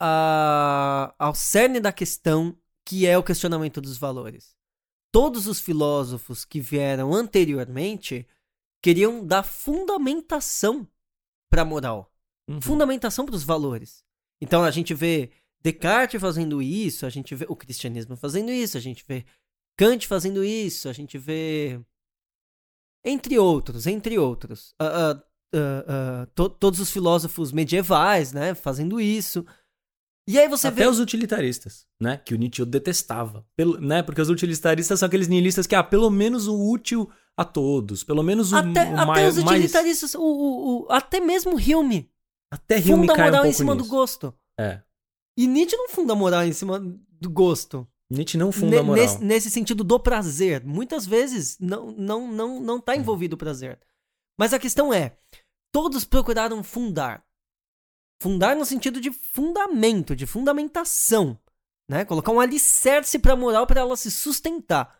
a... ao cerne da questão, que é o questionamento dos valores. Todos os filósofos que vieram anteriormente queriam dar fundamentação para a moral, uhum. fundamentação para os valores. Então a gente vê Descartes fazendo isso, a gente vê o cristianismo fazendo isso, a gente vê Kant fazendo isso, a gente vê entre outros, entre outros, uh, uh, uh, to todos os filósofos medievais, né, fazendo isso. E aí você Até vê... os utilitaristas, né? Que o Nietzsche detestava. Pelo, né? Porque os utilitaristas são aqueles nihilistas que, ah, pelo menos o útil a todos. Pelo menos o, até, o até mais... os utilitaristas, o, o, o, até mesmo Hume. Até Hume funda cai moral um em cima nisso. do gosto. É. E Nietzsche não funda moral em cima do gosto. Nietzsche não funda Ne- moral. Nesse, nesse sentido do prazer. Muitas vezes não, não, não, não tá envolvido o prazer. Mas a questão é, todos procuraram fundar. Fundar no sentido de fundamento, de fundamentação. Né? Colocar um alicerce pra moral para ela se sustentar.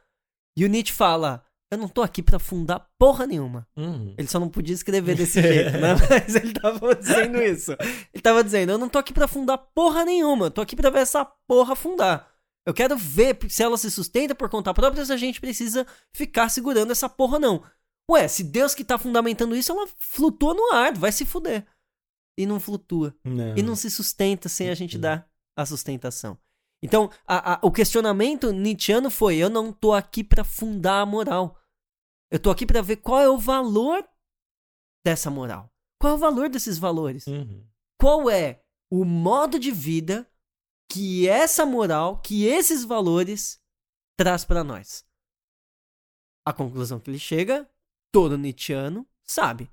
E o Nietzsche fala, eu não tô aqui pra fundar porra nenhuma. Uhum. Ele só não podia escrever desse jeito, né? Mas ele tava dizendo isso. Ele tava dizendo: eu não tô aqui pra fundar porra nenhuma, eu tô aqui pra ver essa porra fundar. Eu quero ver se ela se sustenta por conta própria, se a gente precisa ficar segurando essa porra, não. Ué, se Deus que tá fundamentando isso, ela flutua no ar, vai se fuder. E não flutua. Não. E não se sustenta sem a gente Uhum. dar a sustentação. Então, a- a- o questionamento nietzschiano foi: eu não tô aqui pra fundar a moral. Eu tô aqui pra ver qual é o valor dessa moral. Qual é o valor desses valores? Uhum. Qual é o modo de vida que essa moral, que esses valores traz pra nós? A conclusão que ele chega, todo nietzschiano sabe.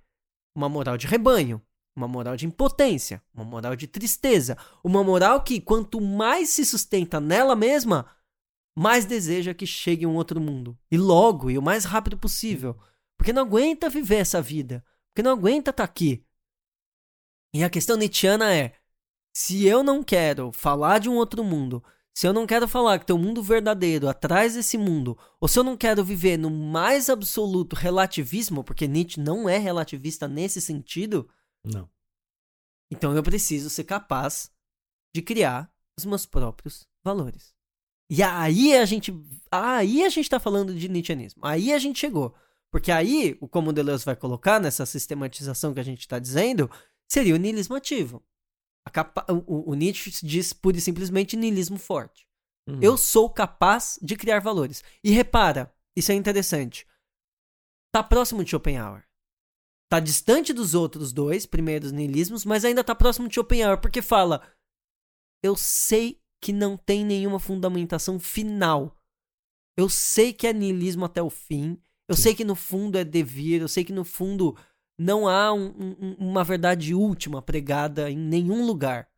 Uma moral de rebanho, uma moral de impotência, uma moral de tristeza, uma moral que quanto mais se sustenta nela mesma, mais deseja que chegue um outro mundo. E logo, e o mais rápido possível. Porque não aguenta viver essa vida. Porque não aguenta estar aqui. E a questão nietzschiana é: se eu não quero falar de um outro mundo, se eu não quero falar que tem um mundo verdadeiro atrás desse mundo, ou se eu não quero viver no mais absoluto relativismo, porque Nietzsche não é relativista nesse sentido, Não. então eu preciso ser capaz de criar os meus próprios valores. E aí a gente, aí a gente tá falando de Nietzscheanismo. Aí a gente chegou. Porque aí, o como Deleuze vai colocar nessa sistematização que a gente está dizendo, seria o niilismo ativo. Capa- o, o Nietzsche diz pura e simplesmente niilismo forte. Uhum. Eu sou capaz de criar valores. E repara, isso é interessante. Tá próximo de Schopenhauer. Tá distante dos outros dois primeiros niilismos, mas ainda tá próximo de Schopenhauer, porque fala: Eu sei que não tem nenhuma fundamentação final. Eu sei que é niilismo até o fim. Eu sei que no fundo é devir. Eu sei que no fundo não há um- um- uma verdade última pregada em nenhum lugar.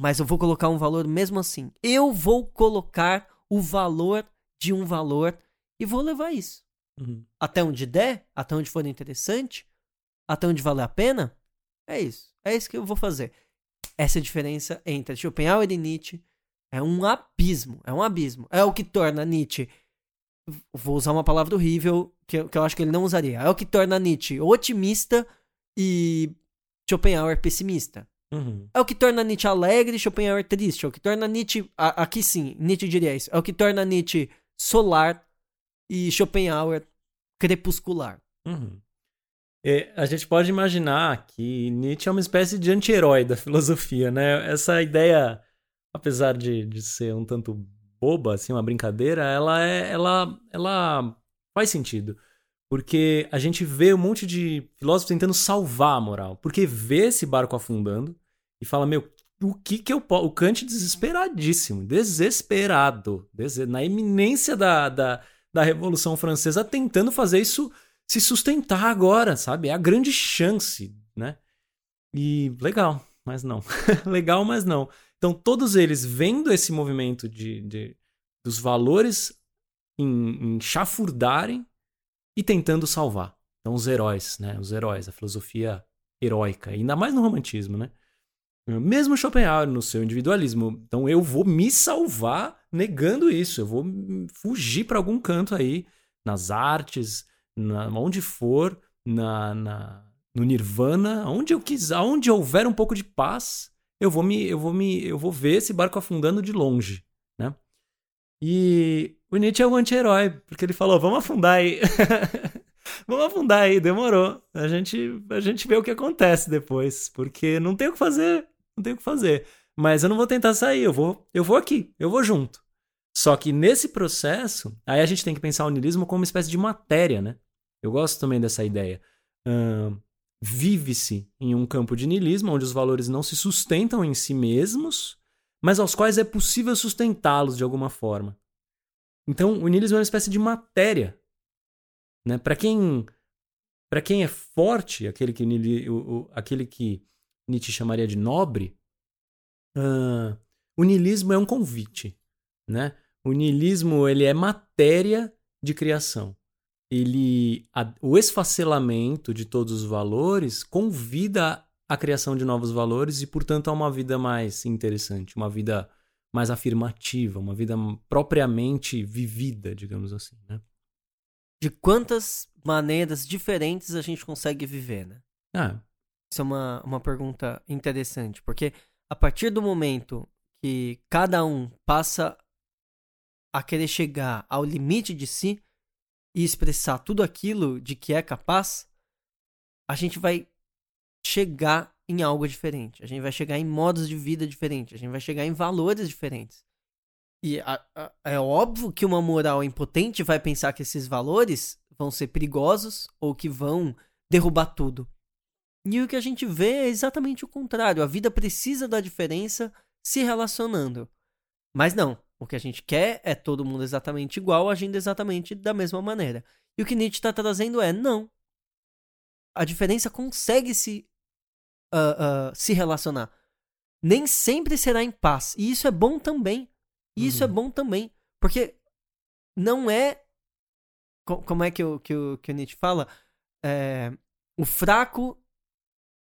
Mas eu vou colocar um valor mesmo assim. Eu vou colocar o valor de um valor e vou levar isso. Uhum. Até onde der, até onde for interessante, até onde valer a pena, é isso. É isso que eu vou fazer. Essa diferença entre Schopenhauer e Nietzsche. É um abismo. É um abismo. É o que torna Nietzsche. Vou usar uma palavra horrível que eu, que eu acho que ele não usaria. É o que torna Nietzsche otimista e Schopenhauer pessimista. Uhum. É o que torna Nietzsche alegre e Schopenhauer triste. É o que torna Nietzsche. a- Aqui sim, Nietzsche diria isso. É o que torna Nietzsche solar e Schopenhauer crepuscular. Uhum. É, a gente pode imaginar que Nietzsche é uma espécie de anti-herói da filosofia, né? Essa ideia, apesar de, de ser um tanto boba, assim, uma brincadeira, ela é, ela, ela faz sentido. Porque a gente vê um monte de filósofos tentando salvar a moral. Porque vê esse barco afundando e fala, meu, o que que eu posso... O Kant desesperadíssimo, desesperado, dese- na iminência da, da, da Revolução Francesa, tentando fazer isso se sustentar agora, sabe? É a grande chance, né? E legal, mas não. legal, mas não. Então, todos eles vendo esse movimento de, de- dos valores em, em chafurdarem e tentando salvar. Então, os heróis, né? Os heróis, a filosofia heróica, ainda mais no romantismo, né? Mesmo Schopenhauer no seu individualismo. Então, eu vou me salvar negando isso. Eu vou fugir para algum canto aí, nas artes, na, onde for, na, na, no nirvana, onde eu quiser, onde houver um pouco de paz, eu vou me, eu vou me, eu vou ver esse barco afundando de longe, né? E o Nietzsche é o anti-herói, porque ele falou: "Vamos afundar aí". Vamos afundar aí, demorou. A gente, a gente vê o que acontece depois, porque não tem o que fazer, não tem o que fazer. Mas eu não vou tentar sair, eu vou, eu vou aqui, eu vou junto. Só que nesse processo, aí a gente tem que pensar o niilismo como uma espécie de matéria, né? Eu gosto também dessa ideia. Uh, Vive-se em um campo de niilismo, onde os valores não se sustentam em si mesmos, mas aos quais é possível sustentá-los de alguma forma. Então, o niilismo é uma espécie de matéria. Né? Para quem, quem é forte, aquele que, o, o, aquele que Nietzsche chamaria de nobre, uh, o niilismo é um convite. Né? O niilismo ele é matéria de criação. Ele, a, o esfacelamento de todos os valores convida a criação de novos valores e, portanto, a uma vida mais interessante, uma vida mais afirmativa, uma vida propriamente vivida, digamos assim, né? De quantas maneiras diferentes a gente consegue viver, né? Ah. Isso é uma, uma pergunta interessante, porque a partir do momento que cada um passa a querer chegar ao limite de si e expressar tudo aquilo de que é capaz, a gente vai chegar em algo diferente. A gente vai chegar em modos de vida diferentes. A gente vai chegar em valores diferentes. E a, a, é óbvio que uma moral impotente vai pensar que esses valores vão ser perigosos ou que vão derrubar tudo. E o que a gente vê é exatamente o contrário. A vida precisa da diferença se relacionando. Mas não. O que a gente quer é todo mundo exatamente igual, agindo exatamente da mesma maneira. E o que Nietzsche está trazendo é: não. A diferença consegue se, uh, uh, se relacionar. Nem sempre será em paz. E isso é bom também. Isso é uhum. é bom também. Porque não é. Como é que o, que o, que o Nietzsche fala? É, o fraco.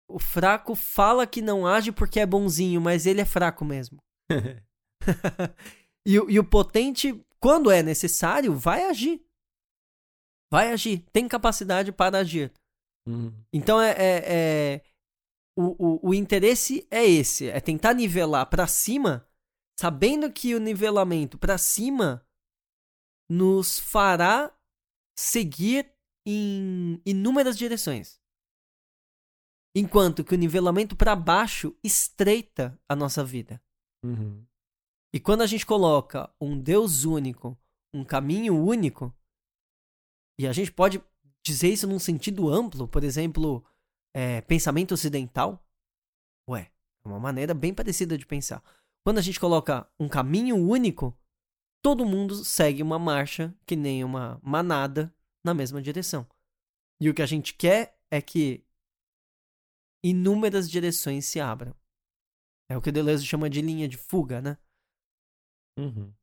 O fraco fala que não age porque é bonzinho, mas ele é fraco mesmo. E, e o potente, quando é necessário, vai agir. Vai agir. Tem capacidade para agir. Uhum. Então é, é, é o, o, o, interesse é esse, é tentar nivelar para cima, sabendo que o nivelamento para cima nos fará seguir em inúmeras direções. Enquanto que o nivelamento para baixo estreita a nossa vida. Uhum. E quando a gente coloca um Deus único, um caminho único, e a gente pode dizer isso num sentido amplo, por exemplo, é, pensamento ocidental, ué, é uma maneira bem parecida de pensar. Quando a gente coloca um caminho único, todo mundo segue uma marcha que nem uma manada na mesma direção. E o que a gente quer é que inúmeras direções se abram. É o que Deleuze chama de linha de fuga, né? Uhum.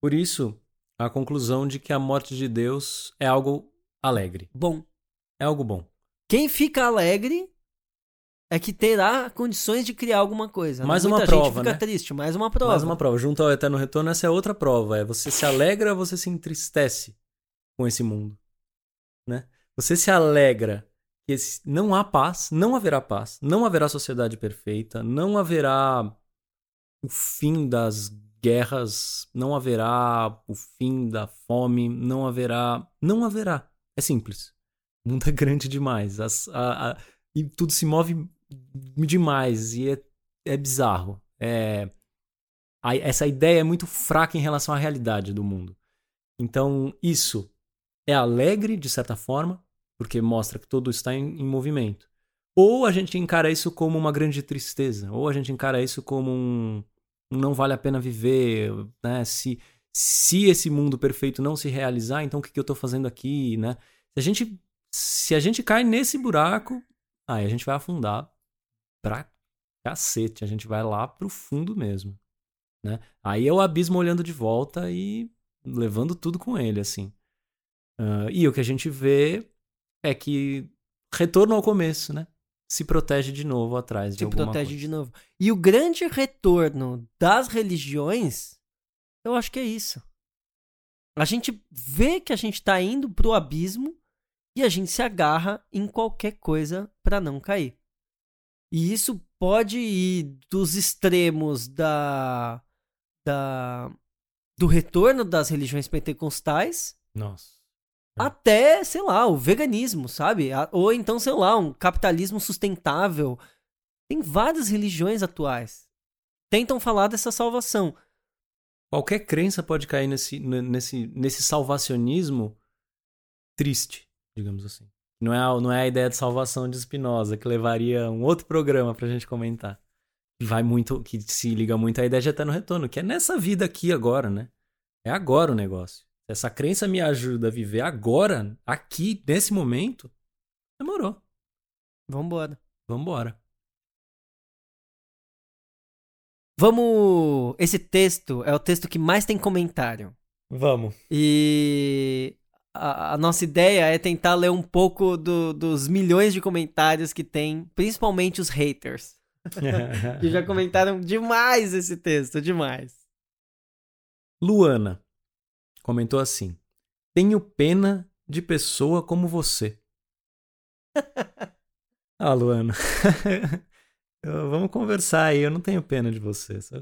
Por isso, a conclusão de que a morte de Deus é algo alegre. Bom. É algo bom. Quem fica alegre é que terá condições de criar alguma coisa. Mais Muita uma prova, gente fica né? triste, mais uma prova. Mais uma prova. Junto ao eterno retorno, essa é outra prova. É você se alegra, você se entristece com esse mundo, né? Você se alegra que não há paz, não haverá paz, não haverá sociedade perfeita, não haverá o fim das guerras, não haverá o fim da fome, não haverá. Não haverá. É simples. O mundo é grande demais. As, a, a, e tudo se move demais. E é, é bizarro. É, a, essa ideia é muito fraca em relação à realidade do mundo. Então, isso é alegre, de certa forma, porque mostra que tudo está em, em movimento. Ou a gente encara isso como uma grande tristeza, ou a gente encara isso como um, não vale a pena viver, né? Se, se esse mundo perfeito não se realizar, então o que, que eu estou fazendo aqui, né? Se a gente se a gente cai nesse buraco, aí a gente vai afundar pra cacete, a gente vai lá pro fundo mesmo, né? Aí é o abismo olhando de volta e levando tudo com ele, assim. Uh, e o que a gente vê é que retorno ao começo, né? Se protege de novo atrás de Se alguma protege coisa. de novo. E o grande retorno das religiões, eu acho que é isso. A gente vê que a gente tá indo pro abismo e a gente se agarra em qualquer coisa para não cair. E isso pode ir dos extremos da, da do retorno das religiões pentecostais Nossa. Até, sei lá, o veganismo, sabe? Ou então, sei lá, um capitalismo sustentável. Tem várias religiões atuais. Tentam falar dessa salvação. Qualquer crença pode cair nesse, nesse, nesse salvacionismo triste, digamos assim. Não é, não é a ideia de salvação de Spinoza, que levaria um outro programa pra gente comentar. Vai muito, que se liga muito à ideia de eterno retorno, que é nessa vida aqui agora, né? É agora o negócio. Essa crença me ajuda a viver agora, aqui, nesse momento, demorou. Vambora. Vambora. Vamos. Esse texto é o texto que mais tem comentário. Vamos. E a, a nossa ideia é tentar ler um pouco do- dos milhões de comentários que tem, principalmente os haters. Que já comentaram demais esse texto, demais. Luana comentou assim: Tenho pena de pessoa como você. ah, Luana. Vamos conversar aí. Eu não tenho pena de você. só-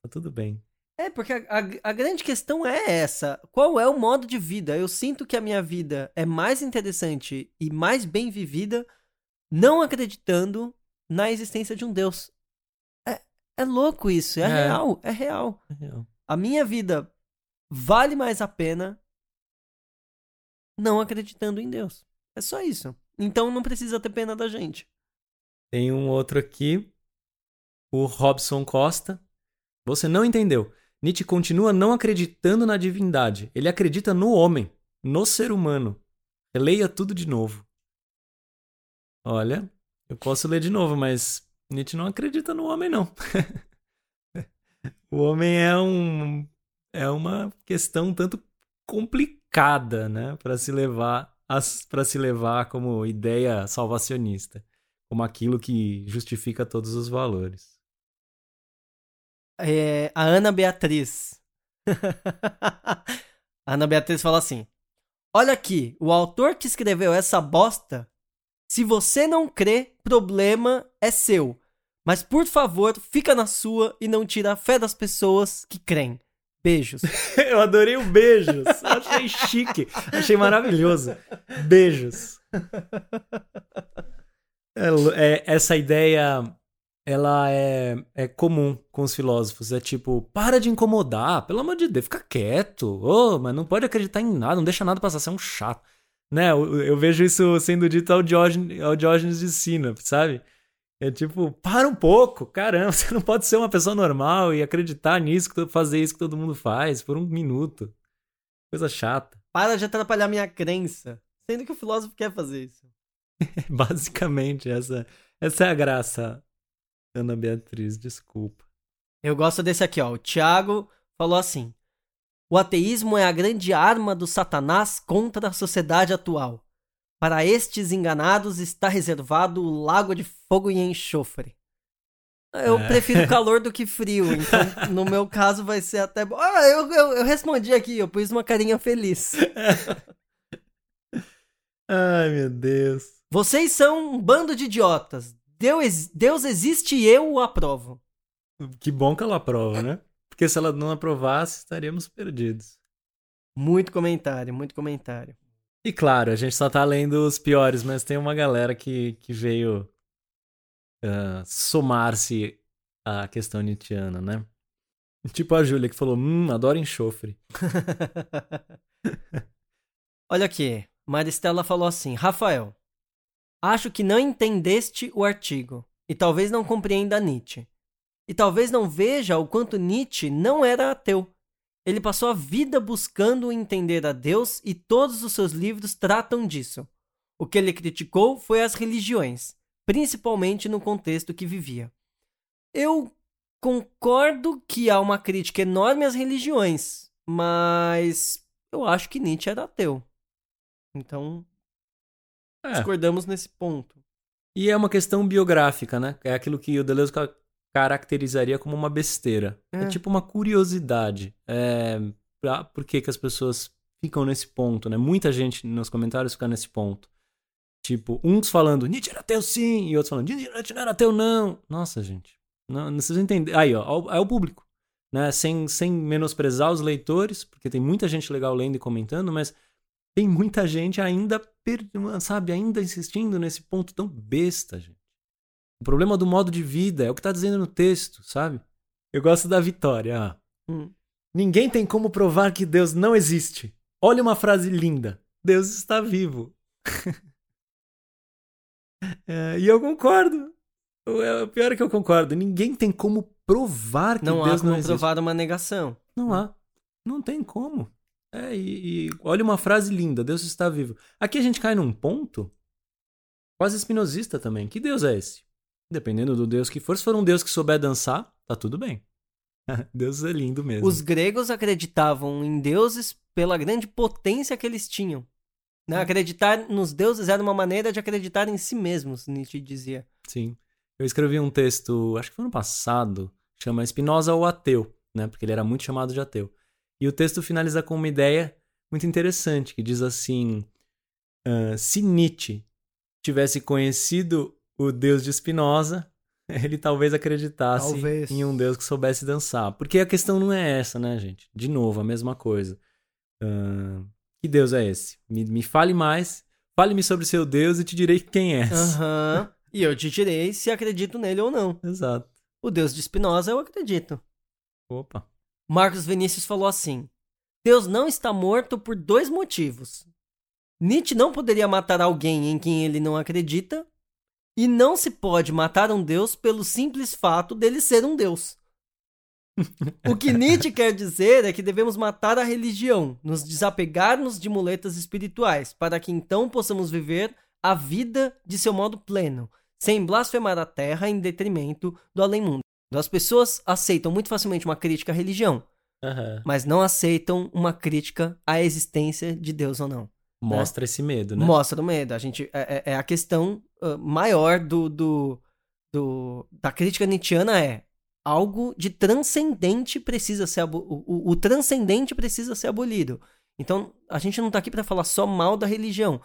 Tá tudo bem. É, porque a, a- a grande questão é essa. Qual é o modo de vida? Eu sinto que a minha vida é mais interessante e mais bem vivida não acreditando na existência de um Deus. É, é louco isso, é, É. real, é real. É real. A minha vida vale mais a pena não acreditando em Deus. É só isso. Então não precisa ter pena da gente. Tem um outro aqui, o Robson Costa. Você não entendeu. Nietzsche continua não acreditando na divindade. Ele acredita no homem, no ser humano. Leia tudo de novo. Olha, eu posso ler de novo, mas Nietzsche não acredita no homem, não. o homem é um é uma questão um tanto complicada, né, para se levar para se levar como ideia salvacionista como aquilo que justifica todos os valores. É, a Ana Beatriz. a Ana Beatriz fala assim: Olha aqui, o autor que escreveu essa bosta. Se você não crê, problema é seu. Mas por favor, fica na sua e não tira a fé das pessoas que creem. Beijos. Eu adorei o beijos. Achei chique. Achei maravilhoso. Beijos. É, é, essa ideia, ela é, é comum com os filósofos. É tipo, para de incomodar, pelo amor de Deus, fica quieto. Oh, mas não pode acreditar em nada, não deixa nada passar, você é um chato. Né? Eu, eu vejo isso sendo dito ao Diógenes, ao Diógenes de Sina, sabe? É tipo, para um pouco, caramba, você não pode ser uma pessoa normal e acreditar nisso, fazer isso que todo mundo faz por um minuto. Coisa chata. Para de atrapalhar minha crença. Sendo que o filósofo quer fazer isso. Basicamente, essa, essa é a graça, Ana Beatriz, desculpa. Eu gosto desse aqui, ó. O Thiago falou assim: O ateísmo é a grande arma do Satanás contra a sociedade atual. Para estes enganados está reservado o lago de fogo e enxofre. Eu É. prefiro calor do que frio, então no meu caso vai ser até bom. Ah, eu, eu, eu respondi aqui, eu pus uma carinha feliz. Ai, meu Deus. Vocês são um bando de idiotas. Deus, Deus existe e eu o aprovo. Que bom que ela aprova, né? Porque se ela não aprovasse, estaríamos perdidos. Muito comentário, muito comentário. E claro, a gente só tá lendo os piores, mas tem uma galera que, que veio ah, somar-se à questão nietzschiana, né? Tipo a Júlia que falou, hum, adoro enxofre. Olha aqui, Maristela falou assim: Rafael, acho que não entendeste o artigo e talvez não compreenda Nietzsche. E talvez não veja o quanto Nietzsche não era ateu. Ele passou a vida buscando entender a Deus e todos os seus livros tratam disso. O que ele criticou foi as religiões, principalmente no contexto que vivia. Eu concordo que há uma crítica enorme às religiões, mas eu acho que Nietzsche era ateu. Então, É. discordamos nesse ponto. E é uma questão biográfica, né? É aquilo que o Deleuze caracterizaria como uma besteira. É, É. tipo uma curiosidade. É, pra- por que, que as pessoas ficam nesse ponto, né? Muita gente nos comentários fica nesse ponto. Tipo, uns falando, Nietzsche era ateu sim, e outros falando, Nietzsche não era ateu não. Nossa, gente. Não, não vocês entendem. Aí, ó, é o público. Né? Sem, sem menosprezar os leitores, porque tem muita gente legal lendo e comentando, mas tem muita gente ainda, per- sabe, ainda insistindo nesse ponto tão besta, gente. O problema do modo de vida é o que tá dizendo no texto, sabe? Eu gosto da vitória. Hum. Ninguém tem como provar que Deus não existe. Olha uma frase linda. Deus está vivo. É, e eu concordo. O é, o pior é que eu concordo. Ninguém tem como provar que Não Deus há como não existe. provar uma negação. Não há. Não tem como. É, e, e olha uma frase linda, Deus está vivo. Aqui a gente cai num ponto quase espinosista também. Que Deus é esse? Dependendo do Deus que for, se for um Deus que souber dançar, tá tudo bem. Deus é lindo mesmo. Os gregos acreditavam em deuses pela grande potência que eles tinham. Né? Acreditar nos deuses era uma maneira de acreditar em si mesmos, Nietzsche dizia. Sim. Eu escrevi um texto, acho que foi ano passado, chama Spinoza ou Ateu, né? Porque ele era muito chamado de ateu. E o texto finaliza com uma ideia muito interessante, que diz assim: ah, se Nietzsche tivesse conhecido o Deus de Spinoza, ele talvez acreditasse Talvez. em um Deus que soubesse dançar. Porque a questão não é essa, né, gente? De novo, a mesma coisa. Ah, que Deus é esse? Me, me fale mais, fale-me sobre seu Deus e te direi quem és. Aham. e eu te direi se acredito nele ou não. Exato. O deus de Spinoza eu acredito. Opa. Marcos Vinícius falou assim: Deus não está morto por dois motivos. Nietzsche não poderia matar alguém em quem ele não acredita, e não se pode matar um Deus pelo simples fato dele ser um Deus. O que Nietzsche quer dizer é que devemos matar a religião, nos desapegarmos de muletas espirituais, para que então possamos viver a vida de seu modo pleno, sem blasfemar a terra em detrimento do além-mundo. As pessoas aceitam muito facilmente uma crítica à religião, Aham. mas não aceitam uma crítica à existência de Deus ou não. Mostra esse medo, né? Mostra o medo. A gente, é, é- é a questão maior do, do, do- da crítica nietzschiana é algo de transcendente precisa ser o, o, o transcendente precisa ser abolido. Então a gente não tá aqui para falar só mal da religião,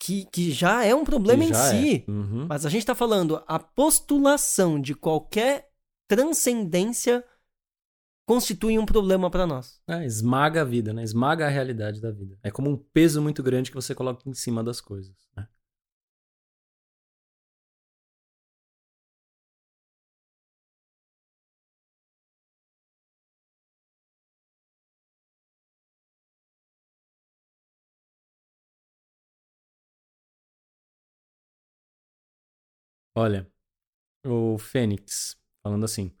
que, que já é um problema em si. é. Uhum. Mas a gente tá falando a postulação de qualquer transcendência constitui um problema para nós. É, esmaga a vida, né? Esmaga a realidade da vida. É como um peso muito grande que você coloca em cima das coisas, né? Olha, o Fênix falando assim: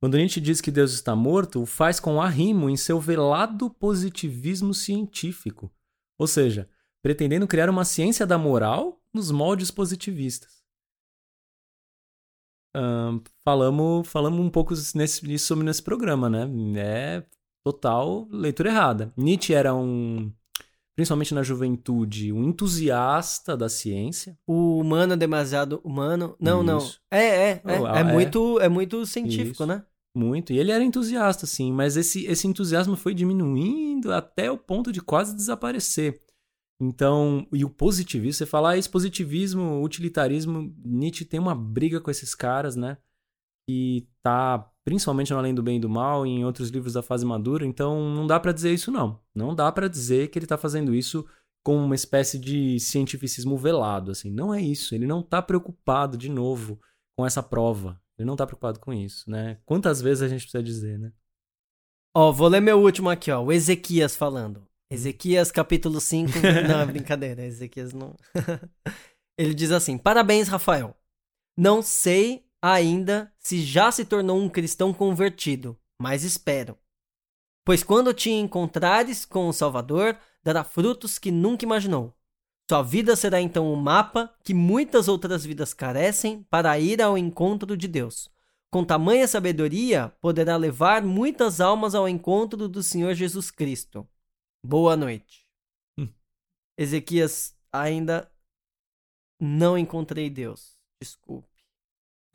quando Nietzsche diz que Deus está morto, o faz com arrimo em seu velado positivismo científico, ou seja, pretendendo criar uma ciência da moral nos moldes positivistas. Falamos, falamos um pouco nesse, sobre nesse programa, né? É total leitura errada. Nietzsche era um, principalmente na juventude, um entusiasta da ciência. O humano é demasiado humano. Não, não. Isso. É, é, é. Oh, é, é. muito, é muito científico, Isso. né? Muito. E ele era entusiasta, sim, mas esse, esse entusiasmo foi diminuindo até o ponto de quase desaparecer. Então, e o positivismo, você fala, ah, esse positivismo, utilitarismo, Nietzsche tem uma briga com esses caras, né? Que tá principalmente no Além do Bem e do Mal e em outros livros da fase madura, então não dá pra dizer isso não. Não dá pra dizer que ele tá fazendo isso com uma espécie de cientificismo velado, assim. Não é isso, ele não tá preocupado de novo com essa prova. Ele não tá preocupado com isso, né? Quantas vezes a gente precisa dizer, né? Ó, vou ler meu último aqui, ó. O Ezequias falando. Ezequias, capítulo 5. não, é brincadeira. Ezequias não. Ele diz assim: Parabéns, Rafael. Não sei ainda se já se tornou um cristão convertido, mas espero. Pois quando te encontrares com o Salvador, dará frutos que nunca imaginou. Sua vida será então o mapa que muitas outras vidas carecem para ir ao encontro de Deus. com tamanha sabedoria, poderá levar muitas almas ao encontro do Senhor Jesus Cristo. Boa noite. Hum. Ezequias, ainda não encontrei Deus. Desculpe.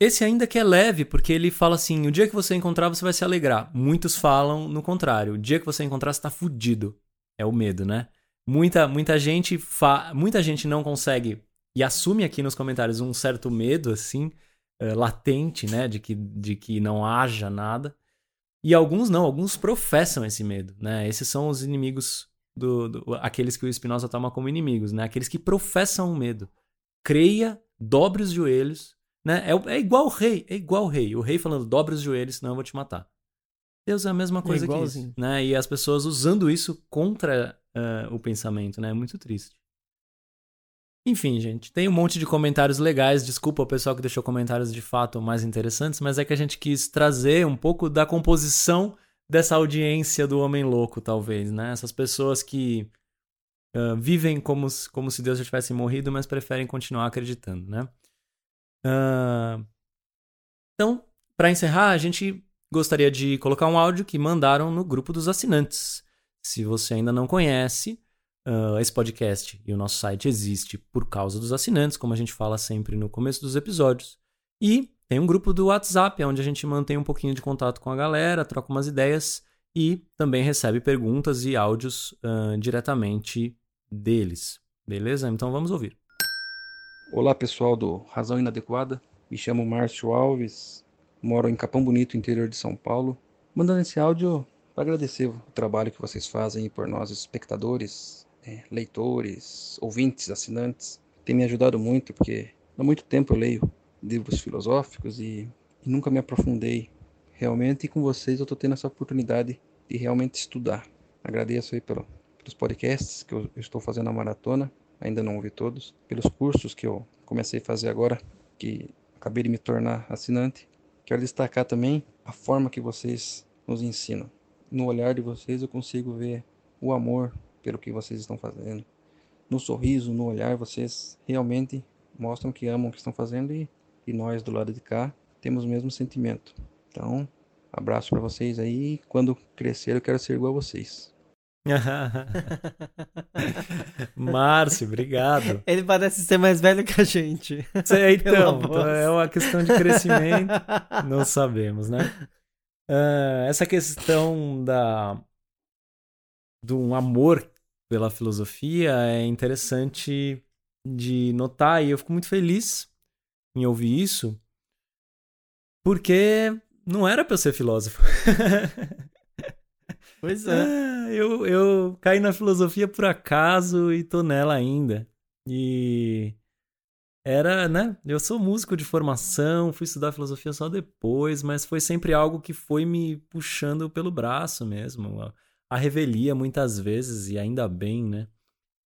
Esse ainda que é leve, porque ele fala assim: o dia que você encontrar, você vai se alegrar. Muitos falam no contrário: o dia que você encontrar, você tá fudido. É o medo, né? Muita, muita gente fa... muita gente não consegue e assume aqui nos comentários um certo medo, assim, uh, latente, né? De que, de que não haja nada. E alguns não, alguns professam esse medo, né? Esses são os inimigos do, do aqueles que o Spinoza toma como inimigos, né? Aqueles que professam o medo. Creia, dobre os joelhos né? É, é igual o rei, é igual o rei. O rei falando, dobre os joelhos, senão eu vou te matar. Deus é a mesma coisa é que isso, né? E as pessoas usando isso contra uh, o pensamento, né? É muito triste. Enfim, gente, tem um monte de comentários legais. Desculpa o pessoal que deixou comentários de fato mais interessantes, mas é que a gente quis trazer um pouco da composição dessa audiência do homem louco, talvez, né? Essas pessoas que uh, vivem como, como se Deus já tivesse morrido, mas preferem continuar acreditando, né? Uh, então, para encerrar, a gente gostaria de colocar um áudio que mandaram no grupo dos assinantes. Se você ainda não conhece, uh, esse podcast e o nosso site existe por causa dos assinantes, como a gente fala sempre no começo dos episódios. E tem um grupo do WhatsApp, onde a gente mantém um pouquinho de contato com a galera, troca umas ideias e também recebe perguntas e áudios uh, diretamente deles. Beleza? Então vamos ouvir. Olá pessoal do Razão Inadequada, me chamo Márcio Alves, moro em Capão Bonito, interior de São Paulo. Mandando esse áudio para agradecer o trabalho que vocês fazem por nós, espectadores, é, leitores, ouvintes, assinantes. Tem me ajudado muito porque há muito tempo eu leio livros filosóficos e, e nunca me aprofundei realmente. E com vocês eu estou tendo essa oportunidade de realmente estudar. Agradeço aí pelo, pelos podcasts que eu, estou fazendo a maratona ainda não ouvi todos, pelos cursos que eu comecei a fazer agora, que acabei de me tornar assinante. Quero destacar também a forma que vocês nos ensinam. No olhar de vocês eu consigo ver o amor pelo que vocês estão fazendo. No sorriso, no olhar, vocês realmente mostram que amam o que estão fazendo e, e nós do lado de cá temos o mesmo sentimento. Então, abraço para vocês aí. Quando crescer, eu quero ser igual a vocês. Márcio, obrigado. Ele parece ser mais velho que a gente. Sei, então, então, é uma questão de crescimento. Não sabemos, né? Uh, essa questão da de um amor pela filosofia é interessante de notar e eu fico muito feliz em ouvir isso porque não era para eu ser filósofo. Pois é. é. eu, eu caí na filosofia por acaso e tô nela ainda. E era, né? Eu sou músico de formação, fui estudar filosofia só depois, mas foi sempre algo que foi me puxando pelo braço mesmo. A, a revelia muitas vezes, e ainda bem, né?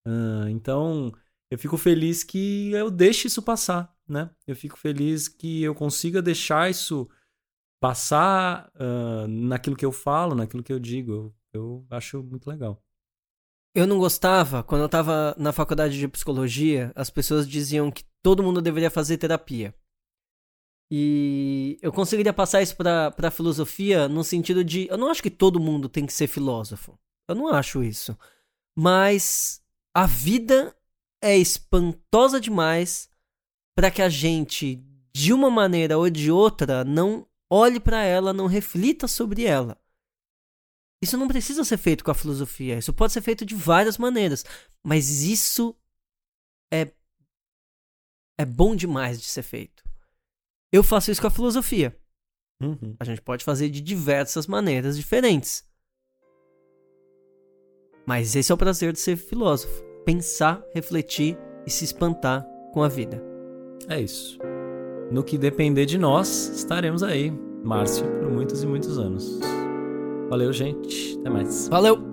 Uh, então, eu fico feliz que eu deixe isso passar, né? Eu fico feliz que eu consiga deixar isso passar uh, naquilo que eu falo, naquilo que eu digo. Eu, eu acho muito legal. Eu não gostava, quando eu tava na faculdade de psicologia, as pessoas diziam que todo mundo deveria fazer terapia. E eu conseguiria passar isso pra, pra filosofia no sentido de. Eu não acho que todo mundo tem que ser filósofo. Eu não acho isso. Mas a vida é espantosa demais para que a gente, de uma maneira ou de outra, não olhe para ela, não reflita sobre ela. Isso não precisa ser feito com a filosofia, isso pode ser feito de várias maneiras, mas isso é é bom demais de ser feito. Eu faço isso com a filosofia. Uhum. A gente pode fazer de diversas maneiras diferentes. Mas esse é o prazer de ser filósofo: pensar, refletir e se espantar com a vida. É isso. No que depender de nós, estaremos aí, Márcio, por muitos e muitos anos. Valeu, gente. Até mais. Valeu!